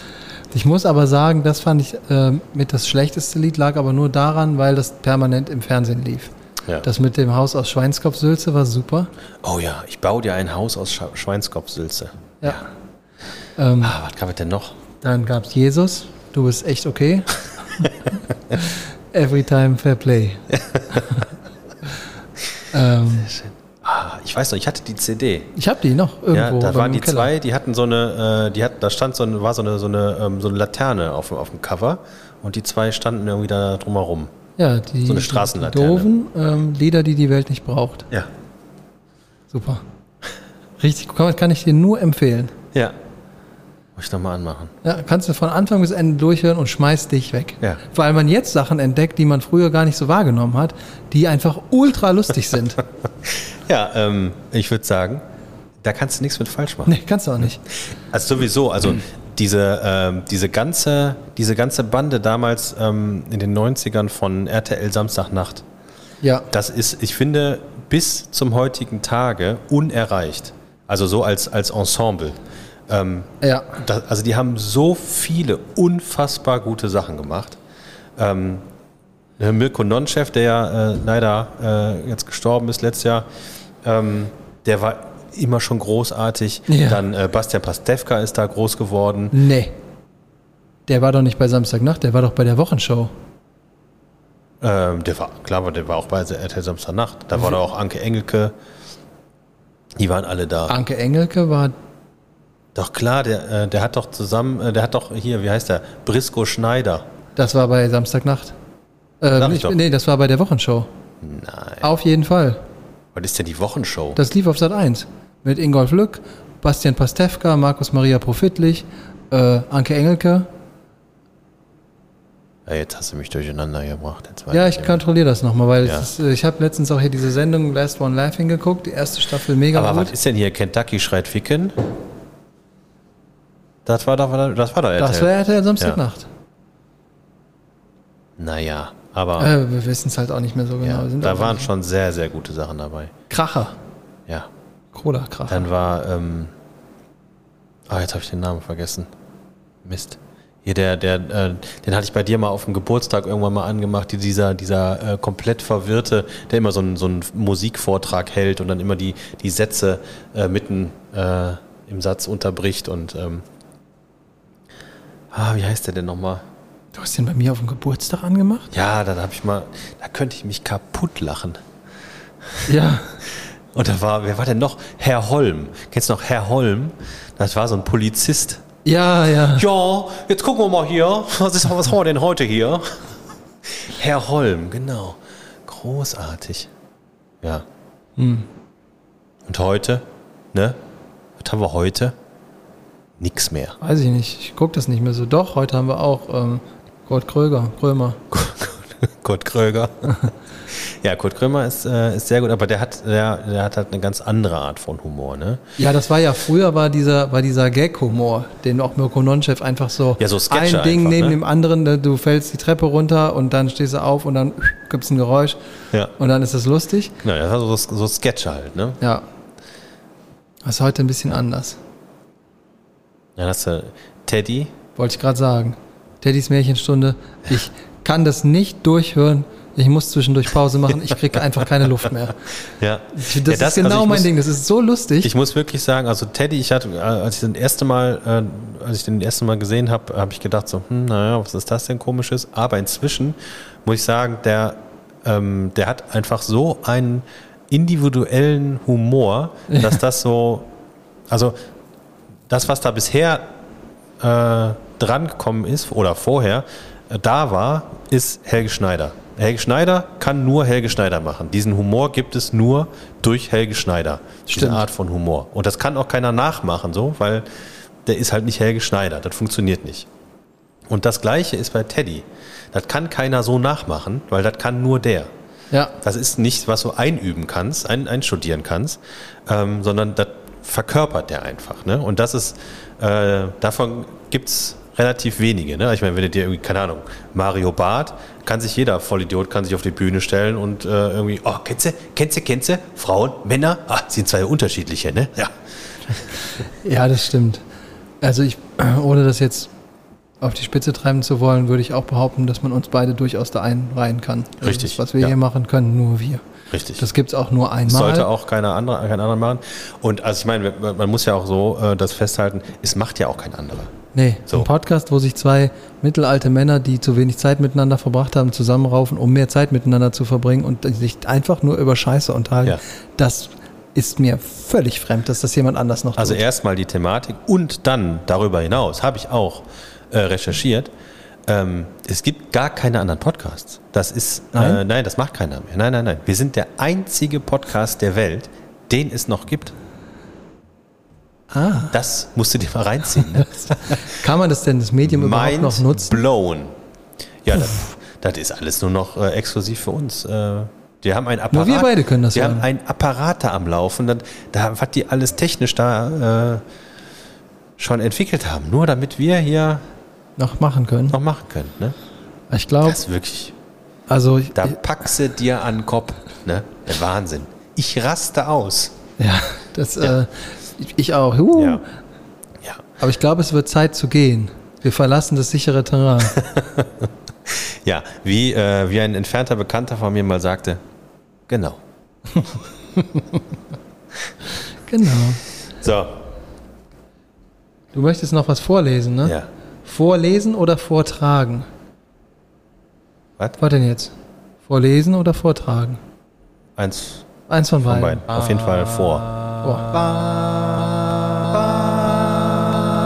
Ich muss aber sagen, das fand ich äh, mit das schlechteste Lied, lag aber nur daran, weil das permanent im Fernsehen lief. Ja. Das mit dem Haus aus Schweinskopf-Sülze war super. Oh ja, ich baue dir ein Haus aus Scha- Schweinskopfsülze. Ja. Ähm, Ah, was gab es denn noch? dann gab es Jesus, du bist echt okay. Every time fair play. ähm, Ah, ich weiß noch, ich hatte die CD. ich habe die noch irgendwo. Ja, da waren die Keller. zwei, die hatten so eine, äh, die hatten, da stand so eine, war so eine, so eine, ähm, so eine Laterne auf, dem- auf dem Cover und die zwei standen irgendwie da drumherum. Ja, die, so eine die Straßenlaterne. doofen ähm, Lieder, die die Welt nicht braucht. Ja. Super. Richtig, kann, kann ich dir nur empfehlen. Ja. Muss ich nochmal anmachen. Ja, kannst du von Anfang bis Ende durchhören und schmeißt dich weg. Ja. Weil man jetzt Sachen entdeckt, die man früher gar nicht so wahrgenommen hat, die einfach ultra lustig sind. Ja, ähm, ich würde sagen, da kannst du nichts mit falsch machen. nee, kannst du auch nicht. Also sowieso, also diese, ähm, diese, ganze, diese ganze Bande damals ähm, in den 90ern von RTL Samstagnacht, Ja, das ist, ich finde, bis zum heutigen Tage unerreicht. Also so als, als Ensemble. Ähm, ja. da, also die haben so viele unfassbar gute Sachen gemacht. Ähm, Mirko Nonchef, der ja äh, leider äh, jetzt gestorben ist letztes Jahr, ähm, der war immer schon großartig. Ja. Dann äh, Bastian Pastewka ist da groß geworden. Nee. Der war doch nicht bei Samstagnacht, der war doch bei der Wochenshow. Ähm, der war, klar, der war auch bei RTL Samstagnacht. Da war da auch Anke Engelke. Die waren alle da. Anke Engelke war, Doch klar, der, äh, der hat doch zusammen, äh, der hat doch hier, wie heißt der? Brisco Schneider. das war bei Samstagnacht. Äh, Sag ich doch. nee, das war bei der Wochenshow. Nein. Auf jeden Fall. Was ist denn die Wochenshow? Das lief auf Sat 1. Mit Ingolf Lück, Bastian Pastewka, Markus Maria Profitlich, äh, Anke Engelke. Ja, jetzt hast du mich durcheinander gebracht. Ja, ich kontrolliere das nochmal, weil Ja. ist, äh, ich habe letztens auch hier diese Sendung Last One Laughing geguckt, die erste Staffel mega Aber gut. was ist denn hier? Kentucky schreit Ficken? Das war doch, das war doch RTL. Das war RTL Samstagnacht. naja, aber Äh, wir wissen es halt auch nicht mehr so genau. ja, da waren schon sehr, sehr gute Sachen dabei. Kracher. Ja. Cola-Kracher. Dann war, ähm, ah, jetzt habe ich den Namen vergessen. Mist. Hier, der, der, äh, den hatte ich bei dir mal auf dem Geburtstag irgendwann mal angemacht, die- dieser, dieser äh, komplett verwirrte, der immer so einen, so einen Musikvortrag hält und dann immer die, die Sätze äh, mitten äh, im Satz unterbricht und ähm, ah, wie heißt der denn nochmal? Du hast den bei mir auf dem Geburtstag angemacht? Ja, dann habe ich mal, da könnte ich mich kaputt lachen. Ja. Und da war, wer war denn noch? Herr Holm. Kennst du noch Herr Holm? Das war so ein Polizist. Ja, ja. Ja, jetzt gucken wir mal hier. Was, ist, was haben wir denn heute hier? Herr Holm, genau. Großartig. Ja. Hm. Und heute? Ne? Was haben wir heute? Nix mehr. Weiß ich nicht. Ich gucke das nicht mehr so. Doch, heute haben wir auch ähm, Kurt Kröger, Krömer. Kurt Kröger. ja, Kurt Krömer ist, äh, ist sehr gut, aber der hat, der, der hat halt eine ganz andere Art von Humor, ne? Ja, das war ja früher war dieser, war dieser Gag-Humor, den auch Mirko Nonchef einfach so, Ja, so Sketche ein Ding einfach, neben ne? dem anderen, ne, du fällst die Treppe runter und dann stehst du auf und dann gibt's ein Geräusch Ja. und dann ist es lustig. Genau, das war so, so Sketche halt, ne? Ja. Das ist heute ein bisschen anders, Dann hast du Teddy. wollte ich gerade sagen. Teddys Märchenstunde. Ich kann das nicht durchhören. Ich muss zwischendurch Pause machen. Ich kriege einfach keine Luft mehr. Ja. Das, ja, ist genau also mein muss, Ding. Das ist so lustig. Ich muss wirklich sagen, also Teddy, ich hatte, äh, als ich den erste Mal, äh, als ich den erste Mal gesehen habe, habe ich gedacht so, hm, naja, was ist das denn komisches? Aber inzwischen muss ich sagen, der, ähm, der hat einfach so einen individuellen Humor, dass das so, also das, was da bisher äh, dran gekommen ist oder vorher äh, da war, ist Helge Schneider. Helge Schneider kann nur Helge Schneider machen. Diesen Humor gibt es nur durch Helge Schneider. Diese Stimmt. Art von Humor. Und das kann auch keiner nachmachen, so, weil der ist halt nicht Helge Schneider. Das funktioniert nicht. Und das Gleiche ist bei Teddy. Das kann keiner so nachmachen, weil das kann nur der. ja. Das ist nicht, was du einüben kannst, ein, einstudieren kannst, ähm, sondern das verkörpert der einfach. Ne? Und das ist, äh, davon gibt es relativ wenige. Ne? Ich meine, wenn du dir irgendwie, keine Ahnung, Mario Barth, kann sich jeder Vollidiot, kann sich auf die Bühne stellen und äh, irgendwie, oh, kennst du, kennst du, kennst du, Frauen, Männer, ah, sind zwei unterschiedliche, ne? Ja. Ja, das stimmt. Also ich, ohne das jetzt auf die Spitze treiben zu wollen, würde ich auch behaupten, dass man uns beide durchaus da einreihen kann. Also Richtig, Das, was wir ja. hier machen können, nur wir. Richtig. Das gibt's auch nur einmal. Sollte auch keiner andere, kein anderer machen. Und also ich meine, man man muss ja auch so äh, das festhalten, es macht ja auch kein anderer. Nee, So. ein Podcast, wo sich zwei mittelalte Männer, die zu wenig Zeit miteinander verbracht haben, zusammenraufen, um mehr Zeit miteinander zu verbringen und sich einfach nur über Scheiße unterhalten. Ja. Das ist mir völlig fremd, dass das jemand anders noch Also tut. erstmal die Thematik und dann darüber hinaus habe ich auch äh, recherchiert. Ähm, es gibt gar keine anderen Podcasts. Das ist Nein? Äh, nein, das macht keiner mehr. Nein, nein, nein. Wir sind der einzige Podcast der Welt, den es noch gibt. Ah, Das musst du dir mal reinziehen. Ne? kann man das denn, das Medium überhaupt Mind noch nutzen? blown. Ja, das, das ist alles nur noch äh, exklusiv für uns. Äh, wir haben ein Apparat. wir beide können das Wir hören. haben ein Apparat da am Laufen. Da, da, was die alles technisch da äh, schon entwickelt haben. Nur damit wir hier Noch machen können. noch machen können. Ne? Ich glaube, Das ist wirklich. also ich, Da packst du dir an den Kopf. Ne? Der Wahnsinn. Ich raste aus. ja, das, Äh, ich, auch. Uh. Ja. Ja. Aber ich glaube, es wird Zeit zu gehen. Wir verlassen das sichere Terrain. Ja, wie, äh, wie ein entfernter Bekannter von mir mal sagte, genau. genau. So, Du möchtest noch was vorlesen, ne? ja. Vorlesen oder vortragen? Was? Was denn jetzt? Vorlesen oder vortragen? Eins Eins von von beiden. beiden. Auf jeden Fall vor.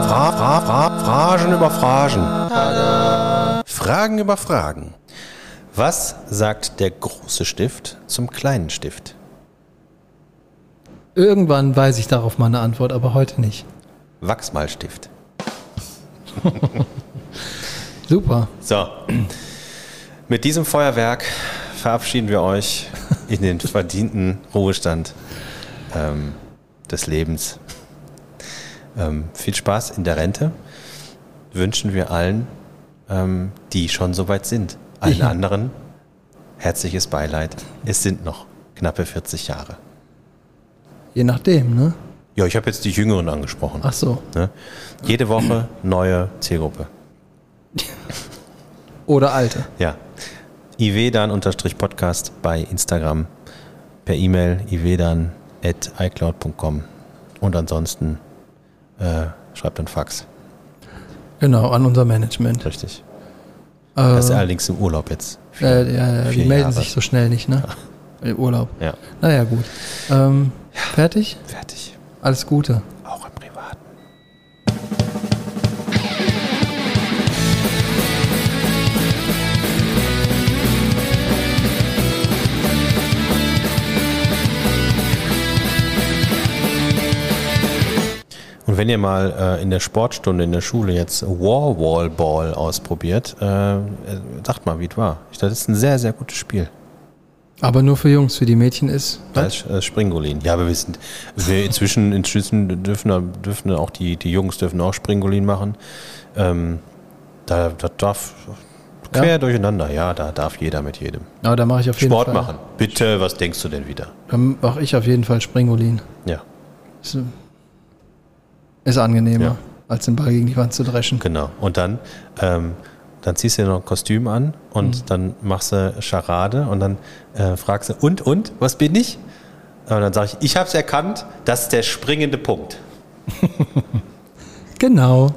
Fra, fra, fra, Fragen über Fragen. Fragen über Fragen. Was sagt der große Stift zum kleinen Stift? Irgendwann weiß ich darauf mal eine Antwort, aber heute nicht. Wachsmalstift. Super. So. Mit diesem Feuerwerk verabschieden wir euch in den verdienten Ruhestand ähm, des Lebens. Ähm, viel Spaß in der Rente wünschen wir allen, ähm, die schon so weit sind. Allen Ja. anderen herzliches Beileid. Es sind noch knappe 40 Jahre. Je nachdem, ne? Ja, ich habe jetzt die Jüngeren angesprochen. Ach so. Ne? Jede Woche neue Zielgruppe. Oder alte. Ja. iwedan-podcast bei Instagram, per E-Mail iwedan.icloud.com und ansonsten äh, schreibt ein Fax. Genau, an unser Management. Richtig. Äh, Das ist allerdings im Urlaub jetzt. äh, ja, ja, die vier melden Jahre. sich so schnell nicht, ne? Im Urlaub. Ja, Naja, gut. Ähm, Fertig? fertig. Alles Gute. Wenn ihr mal äh, in der Sportstunde in der Schule jetzt Warwall Ball ausprobiert, äh, sagt mal, wie es war. Ich, das ist ein sehr, sehr gutes Spiel. Aber nur für Jungs, für die Mädchen ist. Als äh, Springolin. Ja, aber wir sind, wir inzwischen, inzwischen dürfen, dürfen auch die, die Jungs dürfen auch Springolin machen. Ähm, da, das darf quer Ja? durcheinander. Ja, da darf jeder mit jedem. Aber da mache ich auf jeden Sport Fall. machen. Bitte, was denkst du denn wieder? Dann mache ich auf jeden Fall Springolin. Ja, Ist, ist angenehmer, Ja. als den Ball gegen die Wand zu dreschen. genau. Und dann, ähm, dann ziehst du dir noch ein Kostüm an und Mhm. dann machst du Charade und dann äh, fragst du, und, und, was bin ich? Und dann sage ich, ich habe es erkannt, das ist der springende Punkt. Genau.